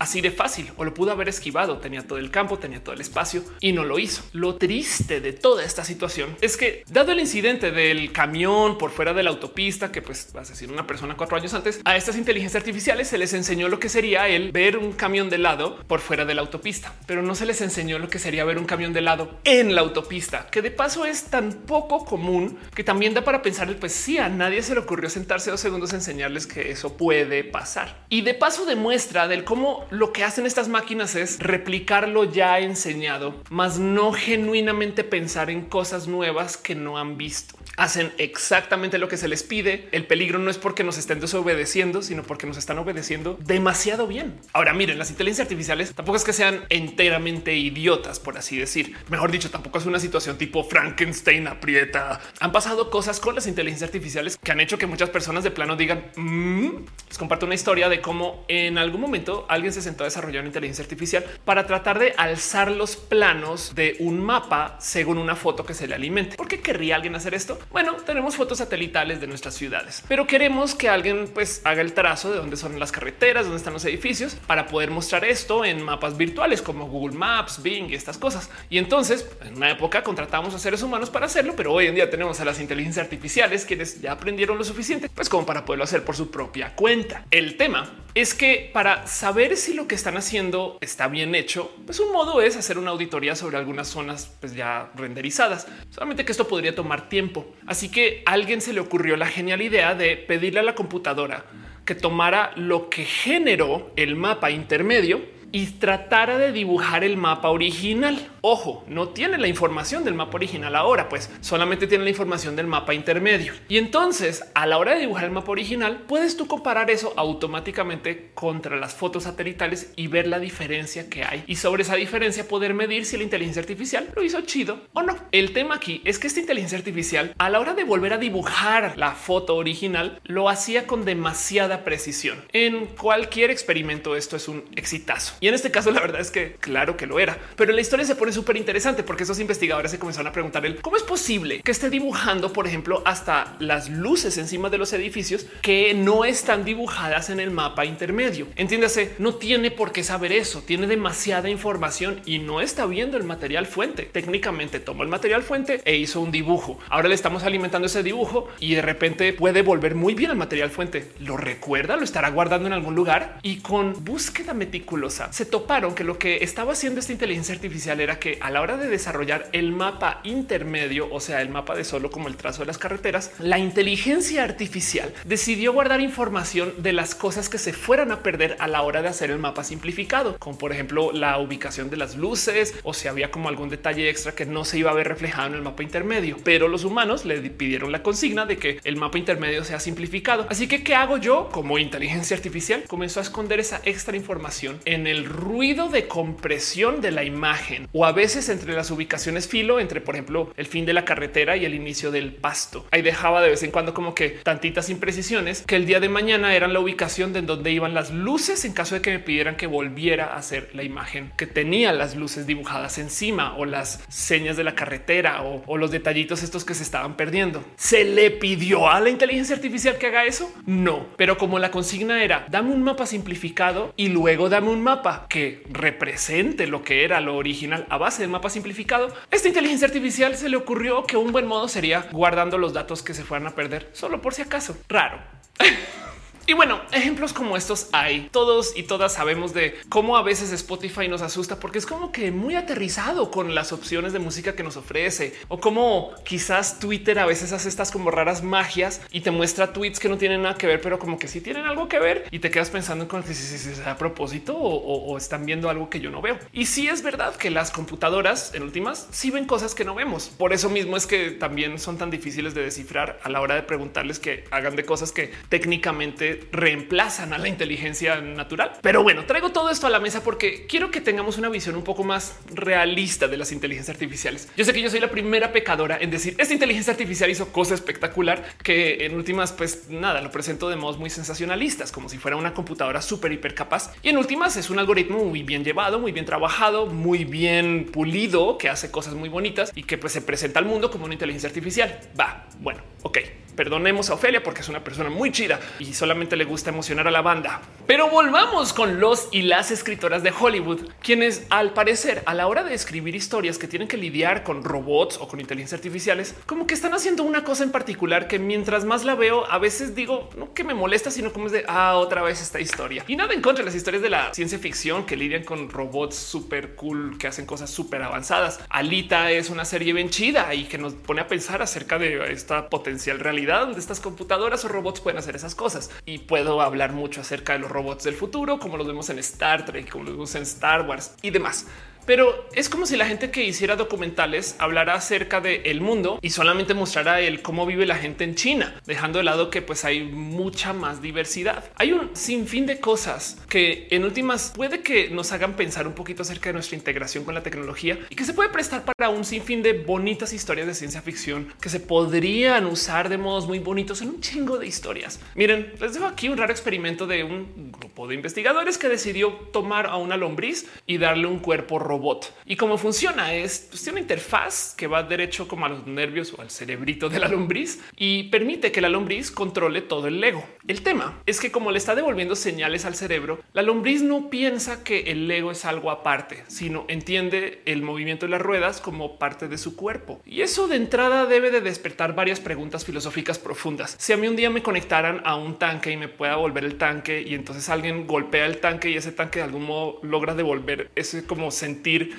A: así de fácil o lo pudo haber esquivado. Tenía todo el campo, tenía todo el espacio y no lo hizo. Lo triste de toda esta situación es que dado el incidente del camión por fuera de la autopista, que pues decir una persona cuatro años antes, a estas inteligencias artificiales se les enseñó lo que sería el ver un camión de lado por fuera de la autopista, pero no se les enseñó lo que sería ver un camión de lado en la autopista, que de paso es tan poco común que también da para pensar, pues sí, a nadie se le ocurrió sentarse dos segundos a enseñarles que eso puede pasar. Y de paso demuestra del cómo lo que hacen estas máquinas es replicar lo ya enseñado, más no genuinamente pensar en cosas nuevas que no han visto. Hacen exactamente lo que se les pide. El peligro no es porque nos estén desobedeciendo, sino porque nos están obedeciendo demasiado bien. Ahora miren, las inteligencias artificiales tampoco es que sean enteramente idiotas, por así decir. Mejor dicho, tampoco es una situación tipo Frankenstein aprieta. Han pasado cosas con las inteligencias artificiales que han hecho que muchas personas de plano digan, "Mm, Les comparto una historia de cómo en algún momento alguien se sentó a desarrollar una inteligencia artificial para tratar de alzar los planos de un mapa según una foto que se le alimente. ¿Por qué querría alguien hacer esto? Bueno, tenemos fotos satelitales de nuestras ciudades, pero queremos que alguien pues haga el trazo de dónde son las carreteras, dónde están los edificios para poder mostrar esto en mapas virtuales como Google Maps, Bing y estas cosas. Y entonces en una época contratamos a seres humanos para hacerlo, pero hoy en día tenemos a las inteligencias artificiales quienes ya aprendieron lo suficiente pues como para poderlo hacer por su propia cuenta. El tema es que para saber si lo que están haciendo está bien hecho, pues un modo es hacer una auditoría sobre algunas zonas pues ya renderizadas. Solamente que esto podría tomar tiempo. Así que a alguien se le ocurrió la genial idea de pedirle a la computadora que tomara lo que generó el mapa intermedio y tratara de dibujar el mapa original. Ojo, no tiene la información del mapa original ahora, pues solamente tiene la información del mapa intermedio. Y entonces, a la hora de dibujar el mapa original, puedes tú comparar eso automáticamente contra las fotos satelitales y ver la diferencia que hay. Y sobre esa diferencia poder medir si la inteligencia artificial lo hizo chido o no. El tema aquí es que esta inteligencia artificial, a la hora de volver a dibujar la foto original, lo hacía con demasiada precisión. En cualquier experimento esto es un exitazo. Y en este caso la verdad es que claro que lo era. Pero la historia se pone súper interesante porque esos investigadores se comenzaron a preguntar el cómo es posible que esté dibujando, por ejemplo, hasta las luces encima de los edificios que no están dibujadas en el mapa intermedio. Entiéndase, no tiene por qué saber eso. Tiene demasiada información y no está viendo el material fuente. Técnicamente tomó el material fuente e hizo un dibujo. Ahora le estamos alimentando ese dibujo y de repente puede volver muy bien al material fuente. Lo recuerda, lo estará guardando en algún lugar y con búsqueda meticulosa se toparon que lo que estaba haciendo esta inteligencia artificial era que a la hora de desarrollar el mapa intermedio, o sea, el mapa de solo como el trazo de las carreteras, la inteligencia artificial decidió guardar información de las cosas que se fueran a perder a la hora de hacer el mapa simplificado, como por ejemplo la ubicación de las luces o si había como algún detalle extra que no se iba a ver reflejado en el mapa intermedio. Pero los humanos le pidieron la consigna de que el mapa intermedio sea simplificado. Así que, ¿qué hago yo como inteligencia artificial? Comenzó a esconder esa extra información en el ruido de compresión de la imagen o a veces entre las ubicaciones filo entre, por ejemplo, el fin de la carretera y el inicio del pasto. Ahí dejaba de vez en cuando como que tantitas imprecisiones que el día de mañana eran la ubicación de donde iban las luces en caso de que me pidieran que volviera a hacer la imagen que tenía las luces dibujadas encima o las señas de la carretera o, los detallitos estos que se estaban perdiendo. ¿Se le pidió a la inteligencia artificial que haga eso? No, pero como la consigna era dame un mapa simplificado y luego dame un mapa que represente lo que era lo original a base del mapa simplificado, esta inteligencia artificial se le ocurrió que un buen modo sería guardando los datos que se fueran a perder solo por si acaso. Raro. <laughs> Y bueno, ejemplos como estos hay. Todos y todas sabemos de cómo a veces Spotify nos asusta porque es como que muy aterrizado con las opciones de música que nos ofrece o como quizás Twitter a veces hace estas como raras magias y te muestra tweets que no tienen nada que ver, pero como que sí tienen algo que ver y te quedas pensando en con si, si, si, a propósito o, o, están viendo algo que yo no veo. Y sí es verdad que las computadoras en últimas sí ven cosas que no vemos. Por eso mismo es que también son tan difíciles de descifrar a la hora de preguntarles que hagan de cosas que técnicamente reemplazan a la inteligencia natural. Pero bueno, traigo todo esto a la mesa porque quiero que tengamos una visión un poco más realista de las inteligencias artificiales. Yo sé que yo soy la primera pecadora en decir esta inteligencia artificial hizo cosa espectacular que en últimas, pues nada, lo presento de modos muy sensacionalistas, como si fuera una computadora súper hiper capaz. Y en últimas es un algoritmo muy bien llevado, muy bien trabajado, muy bien pulido, que hace cosas muy bonitas y que pues se presenta al mundo como una inteligencia artificial. Va, bueno, ok. Perdonemos a Ofelia porque es una persona muy chida y solamente le gusta emocionar a la banda. Pero volvamos con los y las escritoras de Hollywood, quienes al parecer a la hora de escribir historias que tienen que lidiar con robots o con inteligencia artificiales, como que están haciendo una cosa en particular que mientras más la veo, a veces digo no que me molesta, sino como es de ah, otra vez esta historia. Y nada en contra de las historias de la ciencia ficción que lidian con robots súper cool, que hacen cosas súper avanzadas. Alita es una serie bien chida y que nos pone a pensar acerca de esta potencial realidad donde estas computadoras o robots pueden hacer esas cosas. Y puedo hablar mucho acerca de los robots del futuro, como los vemos en Star Trek, como los vemos en Star Wars y demás. Pero es como si la gente que hiciera documentales hablara acerca del mundo y solamente mostrara el cómo vive la gente en China, dejando de lado que pues hay mucha más diversidad. Hay un sinfín de cosas que en últimas puede que nos hagan pensar un poquito acerca de nuestra integración con la tecnología y que se puede prestar para un sinfín de bonitas historias de ciencia ficción que se podrían usar de modos muy bonitos en un chingo de historias. Miren, les dejo aquí un raro experimento de un grupo de investigadores que decidió tomar a una lombriz y darle un cuerpo robot. Y cómo funciona es pues, tiene una interfaz que va derecho como a los nervios o al cerebrito de la lombriz y permite que la lombriz controle todo el Lego. El tema es que como le está devolviendo señales al cerebro, la lombriz no piensa que el Lego es algo aparte, sino entiende el movimiento de las ruedas como parte de su cuerpo. Y eso de entrada debe de despertar varias preguntas filosóficas profundas. Si a mí un día me conectaran a un tanque y me pueda volver el tanque y entonces alguien golpea el tanque y ese tanque de algún modo logra devolver ese como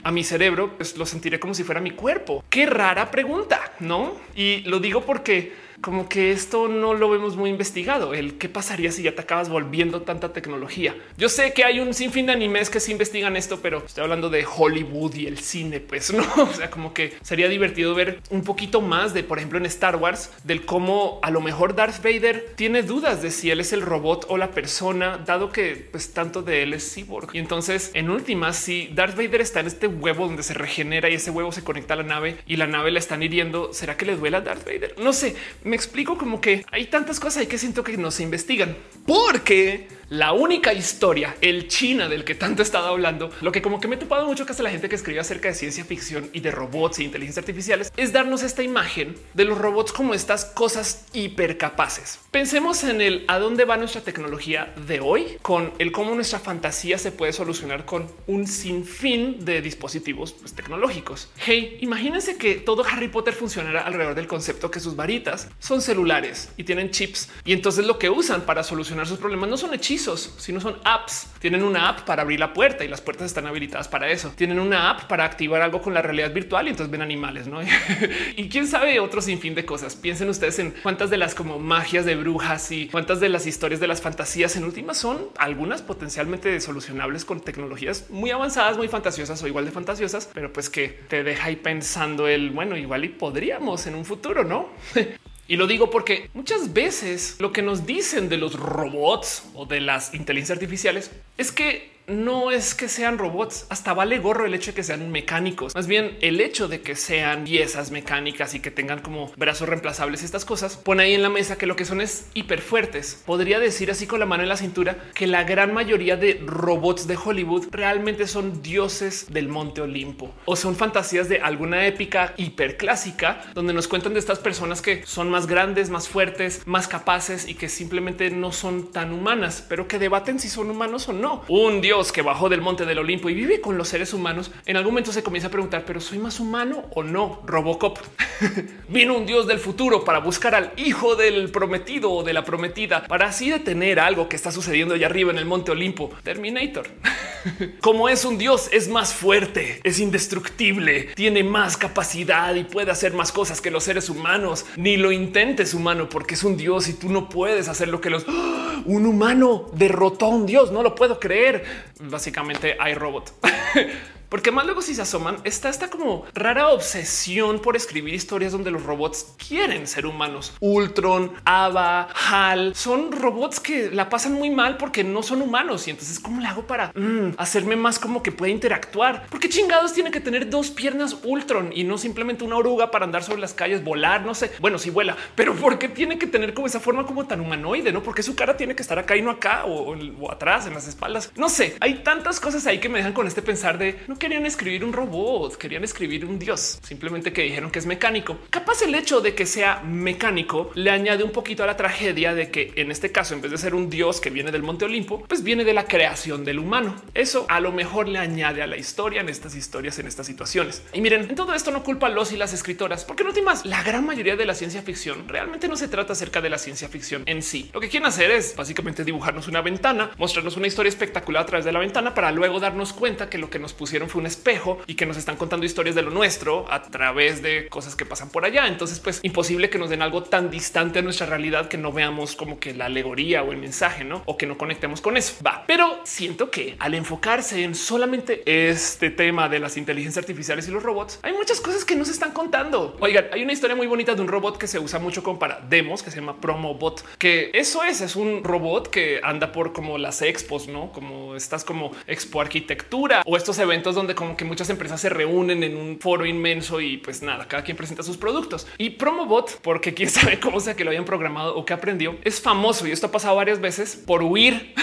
A: a mi cerebro, pues lo sentiré como si fuera mi cuerpo. Qué rara pregunta, ¿no? Y lo digo porque como que esto no lo vemos muy investigado. El qué pasaría si ya te acabas volviendo tanta tecnología. Yo sé que hay un sinfín de animes que se investigan esto, pero estoy hablando de Hollywood y el cine, pues <laughs> no. O sea, como que sería divertido ver un poquito más de, por ejemplo, en Star Wars, del cómo a lo mejor Darth Vader tiene dudas de si él es el robot o la persona, dado que pues tanto de él es cyborg. Y entonces, en últimas, si Darth Vader está en este huevo donde se regenera y ese huevo se conecta a la nave y la nave la están hiriendo, ¿será que le duela a Darth Vader? No sé me explico como que hay tantas cosas ahí que siento que no se investigan porque la única historia, el China del que tanto he estado hablando, lo que como que me he topado mucho que hace la gente que escribe acerca de ciencia ficción y de robots e inteligencia artificiales es darnos esta imagen de los robots como estas cosas hipercapaces. Pensemos en el a dónde va nuestra tecnología de hoy con el cómo nuestra fantasía se puede solucionar con un sinfín de dispositivos pues, tecnológicos. Hey, imagínense que todo Harry Potter funcionara alrededor del concepto que sus varitas son celulares y tienen chips y entonces lo que usan para solucionar sus problemas no son hechizos si no son apps. Tienen una app para abrir la puerta y las puertas están habilitadas para eso. Tienen una app para activar algo con la realidad virtual y entonces ven animales, ¿no? <laughs> y quién sabe otro sinfín de cosas. Piensen ustedes en cuántas de las como magias de brujas y cuántas de las historias de las fantasías en últimas son algunas potencialmente solucionables con tecnologías muy avanzadas, muy fantasiosas o igual de fantasiosas, pero pues que te deja ahí pensando el bueno, igual y podríamos en un futuro, ¿no? <laughs> Y lo digo porque muchas veces lo que nos dicen de los robots o de las inteligencias artificiales es que no es que sean robots, hasta vale gorro el hecho de que sean mecánicos. Más bien el hecho de que sean piezas mecánicas y que tengan como brazos reemplazables, estas cosas pone ahí en la mesa que lo que son es hiper fuertes. Podría decir así con la mano en la cintura que la gran mayoría de robots de Hollywood realmente son dioses del Monte Olimpo o son fantasías de alguna épica hiperclásica donde nos cuentan de estas personas que son más grandes, más fuertes, más capaces y que simplemente no son tan humanas, pero que debaten si son humanos o no. Un dios que bajó del monte del Olimpo y vive con los seres humanos, en algún momento se comienza a preguntar, pero soy más humano o no? Robocop. <laughs> Vino un dios del futuro para buscar al hijo del prometido o de la prometida para así detener algo que está sucediendo allá arriba en el monte Olimpo. Terminator. <laughs> Como es un dios, es más fuerte, es indestructible, tiene más capacidad y puede hacer más cosas que los seres humanos. Ni lo intentes humano porque es un dios y tú no puedes hacer lo que los... Un humano derrotó a un dios, no lo puedo creer básicamente hay robot. <laughs> Porque más luego si se asoman está esta como rara obsesión por escribir historias donde los robots quieren ser humanos. Ultron, Ava, Hal son robots que la pasan muy mal porque no son humanos y entonces cómo le hago para mm, hacerme más como que puede interactuar? Porque chingados tiene que tener dos piernas Ultron y no simplemente una oruga para andar sobre las calles, volar, no sé. Bueno, si vuela, pero ¿por qué tiene que tener como esa forma como tan humanoide? No, porque su cara tiene que estar acá y no acá o atrás en las espaldas. No sé, hay tantas cosas ahí que me dejan con este pensar de no querían escribir un robot, querían escribir un dios, simplemente que dijeron que es mecánico. Capaz el hecho de que sea mecánico le añade un poquito a la tragedia de que en este caso, en vez de ser un dios que viene del Monte Olimpo, pues viene de la creación del humano. Eso a lo mejor le añade a la historia en estas historias, en estas situaciones. Y miren, en todo esto no culpa a los y las escritoras, porque no más. La gran mayoría de la ciencia ficción realmente no se trata acerca de la ciencia ficción en sí. Lo que quieren hacer es básicamente dibujarnos una ventana, mostrarnos una historia espectacular a través de la ventana para luego darnos cuenta que lo que nos pusieron un espejo y que nos están contando historias de lo nuestro a través de cosas que pasan por allá. Entonces, pues imposible que nos den algo tan distante a nuestra realidad que no veamos como que la alegoría o el mensaje, no? O que no conectemos con eso. Va, pero siento que al enfocarse en solamente este tema de las inteligencias artificiales y los robots, hay muchas cosas que nos están contando. Oigan, hay una historia muy bonita de un robot que se usa mucho como para demos que se llama Promobot, que eso es, es un robot que anda por como las expos, no como estás como expo arquitectura o estos eventos donde como que muchas empresas se reúnen en un foro inmenso y pues nada, cada quien presenta sus productos y Promobot, porque quién sabe <laughs> cómo sea que lo hayan programado o que aprendió, es famoso y esto ha pasado varias veces por huir.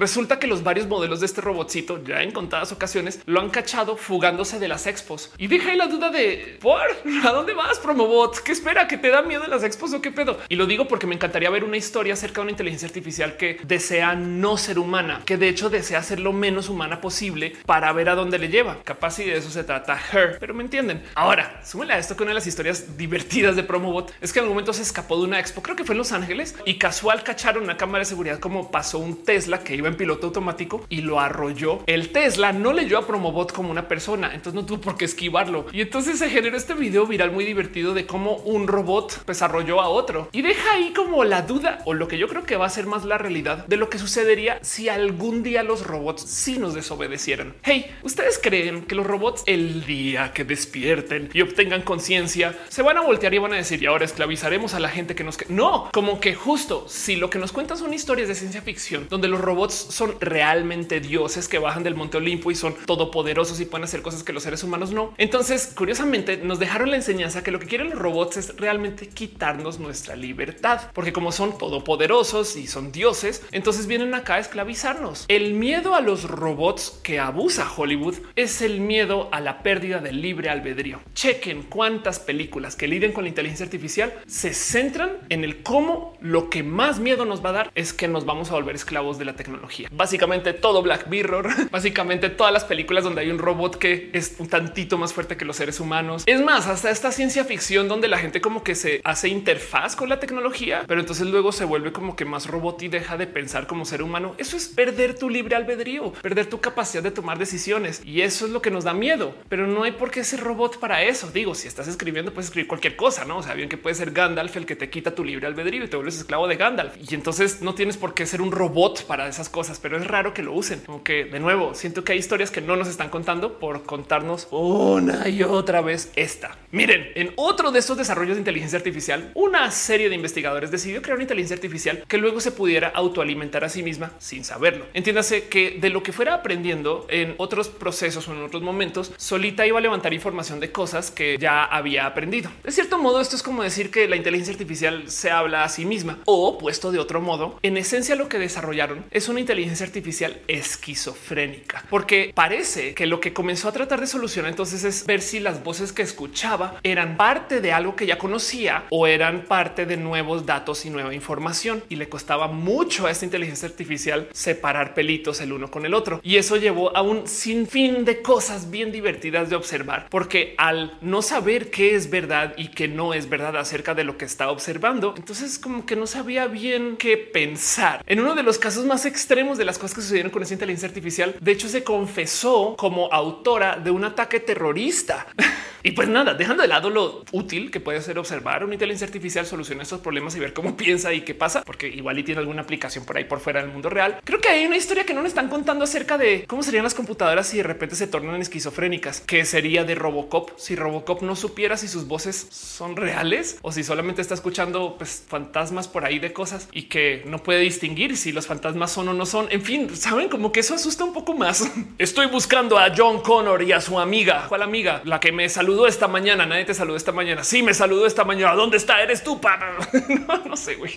A: Resulta que los varios modelos de este robotcito ya en contadas ocasiones lo han cachado fugándose de las expos y deja ahí la duda de por a dónde vas, Promobot? ¿Qué espera? ¿Que te da miedo las expos o qué pedo? Y lo digo porque me encantaría ver una historia acerca de una inteligencia artificial que desea no ser humana, que de hecho desea ser lo menos humana posible para ver a dónde le lleva. Capaz y de eso se trata Her, pero me entienden. Ahora, súmele a esto que una de las historias divertidas de Promobot es que en algún momento se escapó de una expo, creo que fue en Los Ángeles, y casual cacharon una cámara de seguridad como pasó un Tesla que iba en piloto automático y lo arrolló. El Tesla no leyó a Promobot como una persona, entonces no tuvo por qué esquivarlo. Y entonces se generó este video viral muy divertido de cómo un robot pues arrolló a otro y deja ahí como la duda o lo que yo creo que va a ser más la realidad de lo que sucedería si algún día los robots sí nos desobedecieran. Hey, ¿ustedes creen que los robots el día que despierten y obtengan conciencia se van a voltear y van a decir y ahora esclavizaremos a la gente que nos... No, como que justo si lo que nos cuentan son historias de ciencia ficción donde los robots son realmente dioses que bajan del monte Olimpo y son todopoderosos y pueden hacer cosas que los seres humanos no. Entonces, curiosamente, nos dejaron la enseñanza que lo que quieren los robots es realmente quitarnos nuestra libertad, porque como son todopoderosos y son dioses, entonces vienen acá a esclavizarnos. El miedo a los robots que abusa Hollywood es el miedo a la pérdida del libre albedrío. Chequen cuántas películas que liden con la inteligencia artificial se centran en el cómo lo que más miedo nos va a dar es que nos vamos a volver esclavos de la tecnología. Básicamente todo Black Mirror, <laughs> básicamente todas las películas donde hay un robot que es un tantito más fuerte que los seres humanos. Es más, hasta esta ciencia ficción donde la gente como que se hace interfaz con la tecnología, pero entonces luego se vuelve como que más robot y deja de pensar como ser humano. Eso es perder tu libre albedrío, perder tu capacidad de tomar decisiones y eso es lo que nos da miedo, pero no hay por qué ser robot para eso. Digo, si estás escribiendo, puedes escribir cualquier cosa, no? O sea, bien que puede ser Gandalf el que te quita tu libre albedrío y te vuelves esclavo de Gandalf y entonces no tienes por qué ser un robot para esas cosas, pero es raro que lo usen. Como que de nuevo siento que hay historias que no nos están contando por contarnos una y otra vez esta. Miren, en otro de estos desarrollos de inteligencia artificial, una serie de investigadores decidió crear una inteligencia artificial que luego se pudiera autoalimentar a sí misma sin saberlo. Entiéndase que de lo que fuera aprendiendo en otros procesos o en otros momentos, solita iba a levantar información de cosas que ya había aprendido. De cierto modo, esto es como decir que la inteligencia artificial se habla a sí misma o puesto de otro modo, en esencia lo que desarrollaron es una inteligencia artificial esquizofrénica, porque parece que lo que comenzó a tratar de solucionar entonces es ver si las voces que escuchaba eran parte de algo que ya conocía o eran parte de nuevos datos y nueva información. Y le costaba mucho a esta inteligencia artificial separar pelitos el uno con el otro. Y eso llevó a un sinfín de cosas bien divertidas de observar, porque al no saber qué es verdad y qué no es verdad acerca de lo que está observando, entonces como que no sabía bien qué pensar. En uno de los casos más extremos de las cosas que sucedieron con esa inteligencia artificial, de hecho se confesó como autora de un ataque terrorista. <laughs> y pues nada, dejando de lado lo útil que puede ser observar una inteligencia artificial, solucionar estos problemas y ver cómo <laughs> piensa y qué pasa, porque igual y tiene alguna aplicación por ahí por fuera del mundo real. Creo que hay una historia que no nos están contando acerca de cómo serían las computadoras si de repente se tornan esquizofrénicas, que sería de Robocop si Robocop no supiera si sus voces son reales o si solamente está escuchando pues, fantasmas por ahí de cosas y que no puede distinguir si los fantasmas son o no son. En fin, saben como que eso asusta un poco más. Estoy buscando a John Connor y a su amiga. ¿Cuál amiga? La que me saludó esta mañana. Nadie te saludó esta mañana. Sí, me saludó esta mañana. ¿Dónde está? Eres tú, <laughs> no, no sé, güey.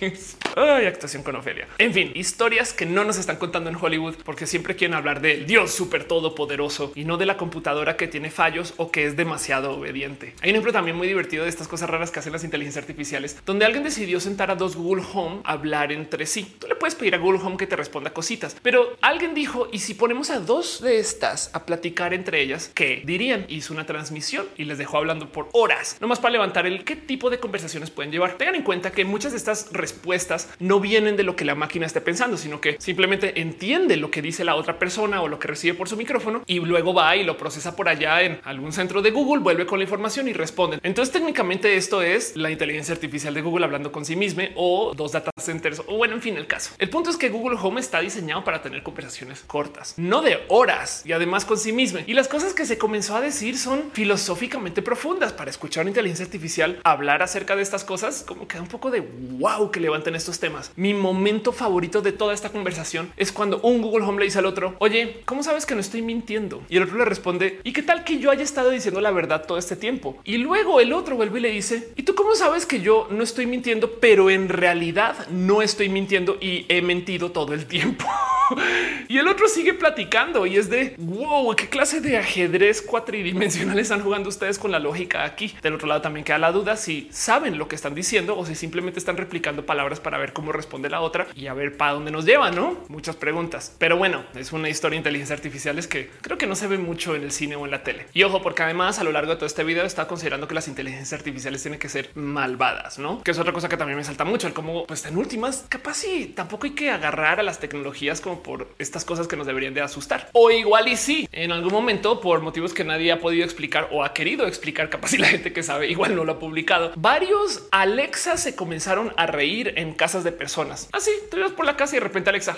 A: Ay, actuación con Ofelia. En fin, historias que no nos están contando en Hollywood porque siempre quieren hablar del Dios súper todopoderoso y no de la computadora que tiene fallos o que es demasiado obediente. Hay un ejemplo también muy divertido de estas cosas raras que hacen las inteligencias artificiales, donde alguien decidió sentar a dos Google Home a hablar entre sí. Tú le puedes pedir a Google Home que te responda cositas, pero alguien dijo, y si ponemos a dos de estas a platicar entre ellas, ¿qué dirían? Hizo una transmisión y y les dejó hablando por horas, nomás para levantar el qué tipo de conversaciones pueden llevar. Tengan en cuenta que muchas de estas respuestas no vienen de lo que la máquina esté pensando, sino que simplemente entiende lo que dice la otra persona o lo que recibe por su micrófono y luego va y lo procesa por allá en algún centro de Google, vuelve con la información y responde. Entonces técnicamente esto es la inteligencia artificial de Google hablando con sí misma o dos data centers o bueno, en fin, el caso. El punto es que Google Home está diseñado para tener conversaciones cortas, no de horas y además con sí misma. Y las cosas que se comenzó a decir son filosóficamente profundas para escuchar una inteligencia artificial hablar acerca de estas cosas, como que da un poco de wow que levanten estos temas. Mi momento favorito de toda esta conversación es cuando un Google Home le dice al otro, oye, ¿cómo sabes que no estoy mintiendo? Y el otro le responde, ¿y qué tal que yo haya estado diciendo la verdad todo este tiempo? Y luego el otro vuelve y le dice, ¿y tú cómo sabes que yo no estoy mintiendo, pero en realidad no estoy mintiendo y he mentido todo el tiempo? <laughs> y el otro sigue platicando y es de wow, qué clase de ajedrez cuatridimensional están jugando ustedes con la lógica aquí. Del otro lado también queda la duda si saben lo que están diciendo o si simplemente están replicando palabras para ver cómo responde la otra y a ver para dónde nos lleva, no? Muchas preguntas, pero bueno, es una historia de inteligencia artificial es que creo que no se ve mucho en el cine o en la tele. Y ojo, porque además a lo largo de todo este video está considerando que las inteligencias artificiales tienen que ser malvadas, no? Que es otra cosa que también me salta mucho, el cómo pues en últimas capaz sí, tampoco hay que agarrar a las tecnologías como por estas cosas que nos deberían de asustar. O igual y sí, en algún momento por motivos que nadie ha podido explicar o ha querido explicar, capaz y la gente que sabe igual no lo ha publicado. Varios Alexa se comenzaron a reír en casas de personas. Así, te vas por la casa y de repente Alexa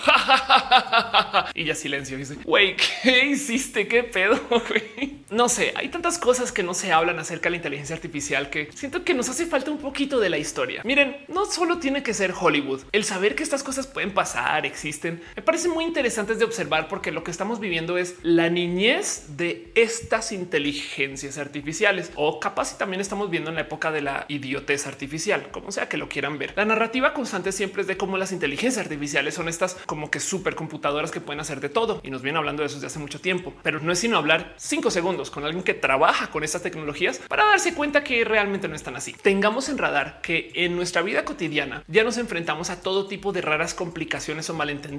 A: y ya silencio. Dice, güey, ¿qué hiciste? ¿Qué pedo? <laughs> no sé, hay tantas cosas que no se hablan acerca de la inteligencia artificial que siento que nos hace falta un poquito de la historia. Miren, no solo tiene que ser Hollywood. El saber que estas cosas pueden pasar, existen, me parece muy interesante de observar porque lo que estamos viviendo es la niñez de estas inteligencias artificiales o capaz y también estamos viendo en la época de la idiotez artificial, como sea que lo quieran ver. La narrativa constante siempre es de cómo las inteligencias artificiales son estas como que supercomputadoras que pueden hacer de todo y nos vienen hablando de eso desde hace mucho tiempo, pero no es sino hablar cinco segundos con alguien que trabaja con estas tecnologías para darse cuenta que realmente no están así. Tengamos en radar que en nuestra vida cotidiana ya nos enfrentamos a todo tipo de raras complicaciones o malentendidos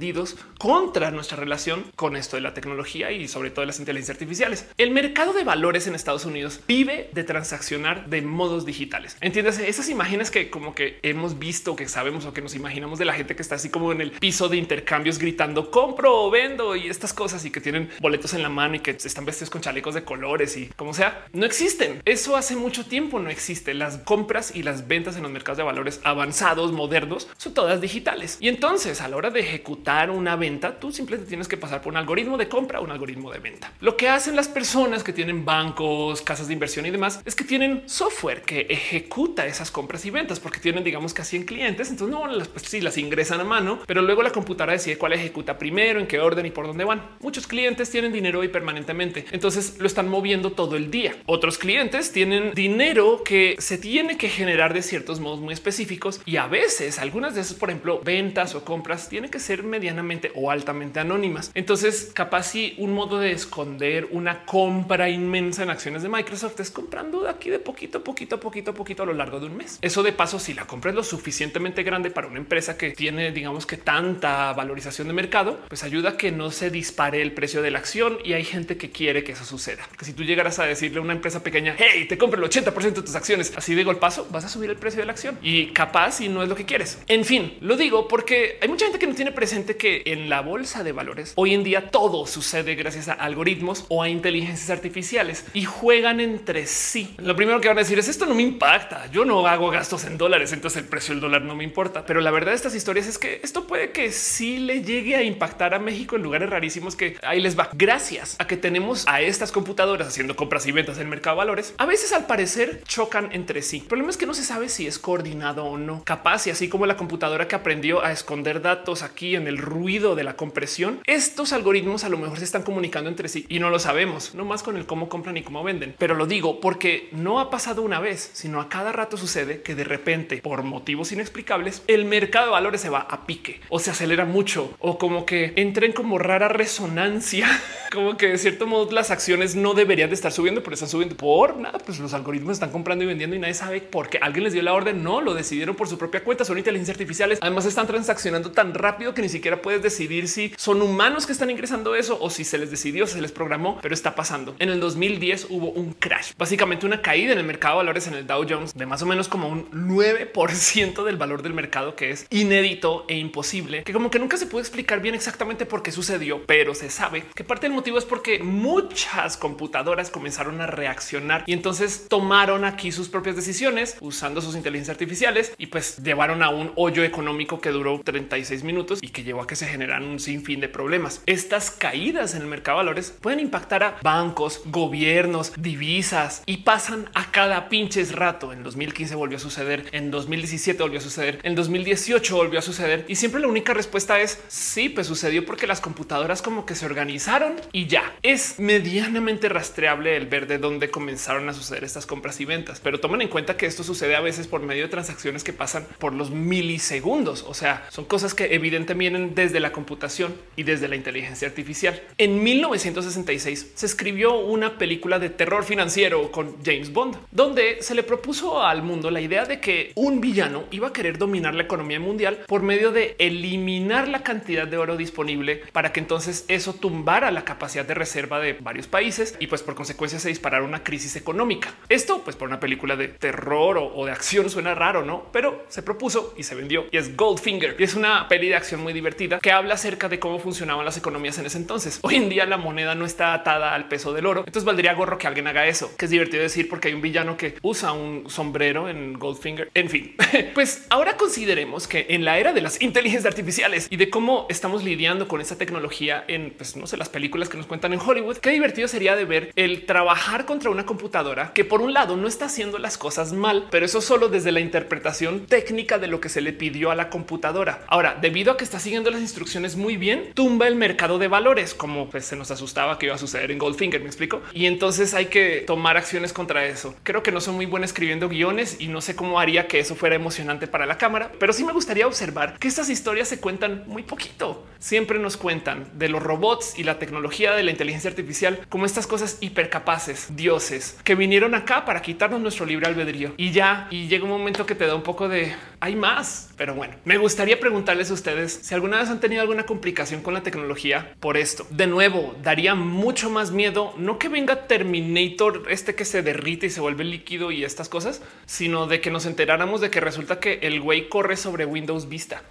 A: contra nuestra relación con esto de la tecnología y sobre todo las inteligencias artificiales. El mercado de valores en Estados Unidos vive de transaccionar de modos digitales. Entiéndase esas imágenes que como que hemos visto, que sabemos o que nos imaginamos de la gente que está así como en el piso de intercambios gritando compro o vendo y estas cosas y que tienen boletos en la mano y que están vestidos con chalecos de colores y como sea, no existen. Eso hace mucho tiempo no existe. Las compras y las ventas en los mercados de valores avanzados, modernos, son todas digitales. Y entonces a la hora de ejecutar una venta, tú simplemente tienes que pasar por un algoritmo de compra, un algoritmo de venta. Lo que hacen las personas que tienen bancos, casas de inversión y demás es que tienen software que ejecuta esas compras y ventas porque tienen, digamos, casi en clientes. Entonces, no las pues, sí las ingresan a mano, pero luego la computadora decide cuál ejecuta primero, en qué orden y por dónde van. Muchos clientes tienen dinero y permanentemente, entonces lo están moviendo todo el día. Otros clientes tienen dinero que se tiene que generar de ciertos modos muy específicos y a veces algunas de esas, por ejemplo, ventas o compras tienen que ser medianamente o altamente anónimas. Entonces, capaz si un modo de esconder una compra inmensa en acciones de Microsoft es comprando de aquí de poquito, poquito, poquito, poquito a lo largo de un mes. Eso de paso, si la compra es lo suficientemente grande para una empresa que tiene, digamos que tanta valorización de mercado, pues ayuda a que no se dispare el precio de la acción y hay gente que quiere que eso suceda. Que si tú llegaras a decirle a una empresa pequeña, hey, te compro el 80% de tus acciones así de golpazo, vas a subir el precio de la acción y capaz y no es lo que quieres. En fin, lo digo porque hay mucha gente que no tiene presente que en la bolsa de valores hoy en día todo sucede gracias a algoritmos o a inteligencias artificiales y juegan entre sí. Lo primero que van a decir es esto no me impacta. Yo no hago gastos en dólares, entonces el precio del dólar no me importa. Pero la verdad de estas historias es que esto puede que sí le llegue a impactar a México en lugares rarísimos que ahí les va. Gracias a que tenemos a estas computadoras haciendo compras y ventas en el mercado de valores, a veces al parecer chocan entre sí. El problema es que no se sabe si es coordinado o no. Capaz y así como la computadora que aprendió a esconder datos aquí en el ruido de la compresión, estos algoritmos a lo mejor se están comunicando entre sí y no lo sabemos, no más con el cómo compran y cómo venden. Pero lo digo porque no ha pasado una vez, sino a cada rato sucede que de repente, por motivos inexplicables, el mercado de valores se va a pique o se acelera mucho o como que entra en como rara resonancia <laughs> como que de cierto modo las acciones no deberían de estar subiendo, pero están subiendo por nada. Pues los algoritmos están comprando y vendiendo y nadie sabe por qué alguien les dio la orden. No lo decidieron por su propia cuenta. Son inteligencias artificiales. Además están transaccionando tan rápido que ni siquiera puedes decidir si son humanos que están ingresando eso o si se les decidió, se les programó, pero está pasando. En el 2010 hubo un crash, básicamente una caída en el mercado de valores en el Dow Jones de más o menos como un 9% del valor del mercado, que es inédito e imposible, que como que nunca se puede explicar bien exactamente por qué sucedió, pero se sabe que parte del motivo es porque muchas computadoras comenzaron a reaccionar y entonces tomaron aquí sus propias decisiones usando sus inteligencias artificiales y pues llevaron a un hoyo económico que duró 36 minutos y que llevó a que se generan un sinfín de problemas. Estas caídas en el mercado de valores pueden impactar a bancos, gobiernos, divisas y pasan a cada pinches rato. En 2015 volvió a suceder, en 2017 volvió a suceder, en 2018 volvió a suceder y siempre la única respuesta es sí, pues sucedió porque las computadoras como que se organizaron y ya es medianamente rastreable el ver de dónde comenzaron a suceder estas compras y ventas. Pero tomen en cuenta que esto sucede a veces por medio de transacciones que pasan por los milisegundos. O sea, son cosas que evidentemente vienen desde la computación y desde la inteligencia artificial. En 1966 se escribió una película de terror financiero con James Bond, donde se le propuso al mundo la idea de que un villano iba a querer dominar la economía mundial por medio de eliminar la cantidad de oro disponible para que entonces eso tumbara la capacidad de reserva de varios países y pues por consecuencia se disparara una crisis económica. Esto pues por una película de terror o, de acción suena raro, ¿no? Pero se propuso y se vendió y es Goldfinger y es una peli de acción muy divertida que habla acerca de cómo funcionaban las economías en ese entonces. Hoy en día la moneda no está atada al peso del oro, entonces valdría gorro que alguien haga eso, que es divertido decir porque hay un villano que usa un sombrero en Goldfinger. En fin, <laughs> pues ahora consideremos que en la era de las inteligencias artificiales y de cómo estamos lidiando con esta tecnología en, pues no sé, las películas que nos cuentan en Hollywood, qué divertido sería de ver el trabajar contra una computadora que por un lado no está haciendo las cosas mal, pero eso solo desde la interpretación técnica de lo que se le pidió a la computadora. Ahora, debido a que está siguiendo las instrucciones muy bien, tumba el mercado de valores, como pues, se nos asustaba que iba a suceder en Goldfinger, me explico. Y entonces hay que tomar acciones contra eso. Creo que no soy muy buena escribiendo guiones y no sé cómo haría que eso fuera emocionante para la cámara, pero sí me gustaría observar que estas historias se cuentan muy poquito. Siempre nos cuentan de los robots y la tecnología de la inteligencia artificial como estas cosas hipercapaces, dioses que vinieron acá para quitarnos nuestro libre albedrío y ya. Y llega un momento que te da un poco de hay más, pero bueno, me gustaría preguntarles a ustedes si alguna vez han tenido alguna complicación con la tecnología por esto. De nuevo, daría mucho más miedo no que venga Terminator, este que se derrite y se vuelve líquido y estas cosas, sino de que nos enteráramos de que resulta que el güey corre sobre Windows Vista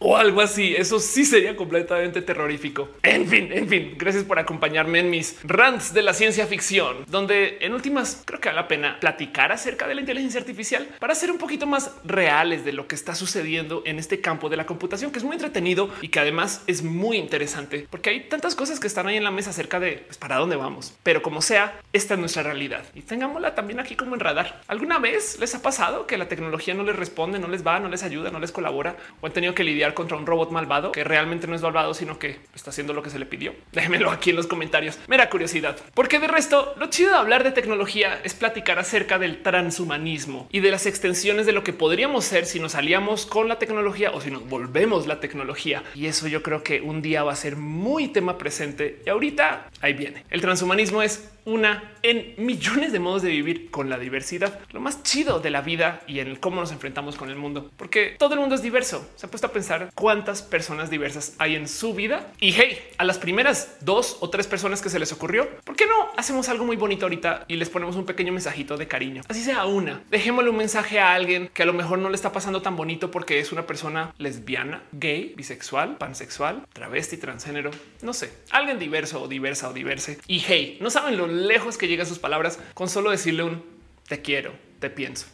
A: o algo así. Eso sí sería completamente terrorífico. En fin, en fin, gracias por acompañarme en mis rants de la ciencia ficción, donde en últimas creo que vale la pena platicar acerca de la inteligencia artificial para ser un poquito más reales de lo que está sucediendo en este campo de la computación, que es muy entretenido y que además es muy interesante porque hay tantas cosas que están ahí en la mesa acerca de pues, para dónde vamos. Pero como sea, esta es nuestra realidad y tengámosla también aquí como en radar. ¿Alguna vez les ha pasado que la tecnología no les responde, no les va, no les ayuda, no les colabora o han tenido que lidiar contra un robot malvado que realmente no es malvado, sino que está haciendo lo que se le pidió. <laughs> Déjenmelo aquí en los comentarios. Mera curiosidad, porque de resto, lo chido de hablar de tecnología es platicar acerca del transhumanismo y de las extensiones de lo que podríamos ser si nos aliamos con la tecnología o si nos volvemos la tecnología. Y eso yo creo que un día va a ser muy tema presente. Y ahorita ahí viene. El transhumanismo es una en millones de modos de vivir con la diversidad. Lo más chido de la vida y en cómo nos enfrentamos con el mundo, porque todo el mundo es diverso. Se ha puesto a pensar cuántas personas diversas hay en su vida y hey, a las primeras dos o tres personas que se les ocurrió, ¿por qué no hacemos algo muy bonito ahorita y les ponemos un pequeño mensajito de cariño? Así sea una, dejémosle un mensaje a alguien que a lo mejor no le está pasando tan bonito porque es una persona lesbiana, gay, bisexual, pansexual, travesti, transgénero, no sé, alguien diverso o diversa o diverse. Y hey, no saben lo lejos que llegan sus palabras con solo decirle un te quiero, te pienso.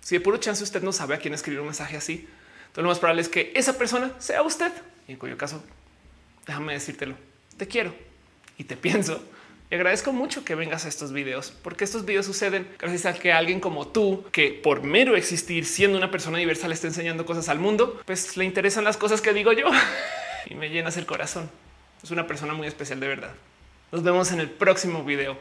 A: Si de puro chance usted no sabe a quién escribir un mensaje así, lo más probable es que esa persona sea usted. Y en cuyo caso, déjame decírtelo, te quiero y te pienso. Y agradezco mucho que vengas a estos videos, porque estos videos suceden gracias a que alguien como tú, que por mero existir siendo una persona diversa le está enseñando cosas al mundo, pues le interesan las cosas que digo yo <laughs> y me llenas el corazón. Es una persona muy especial de verdad. Nos vemos en el próximo video.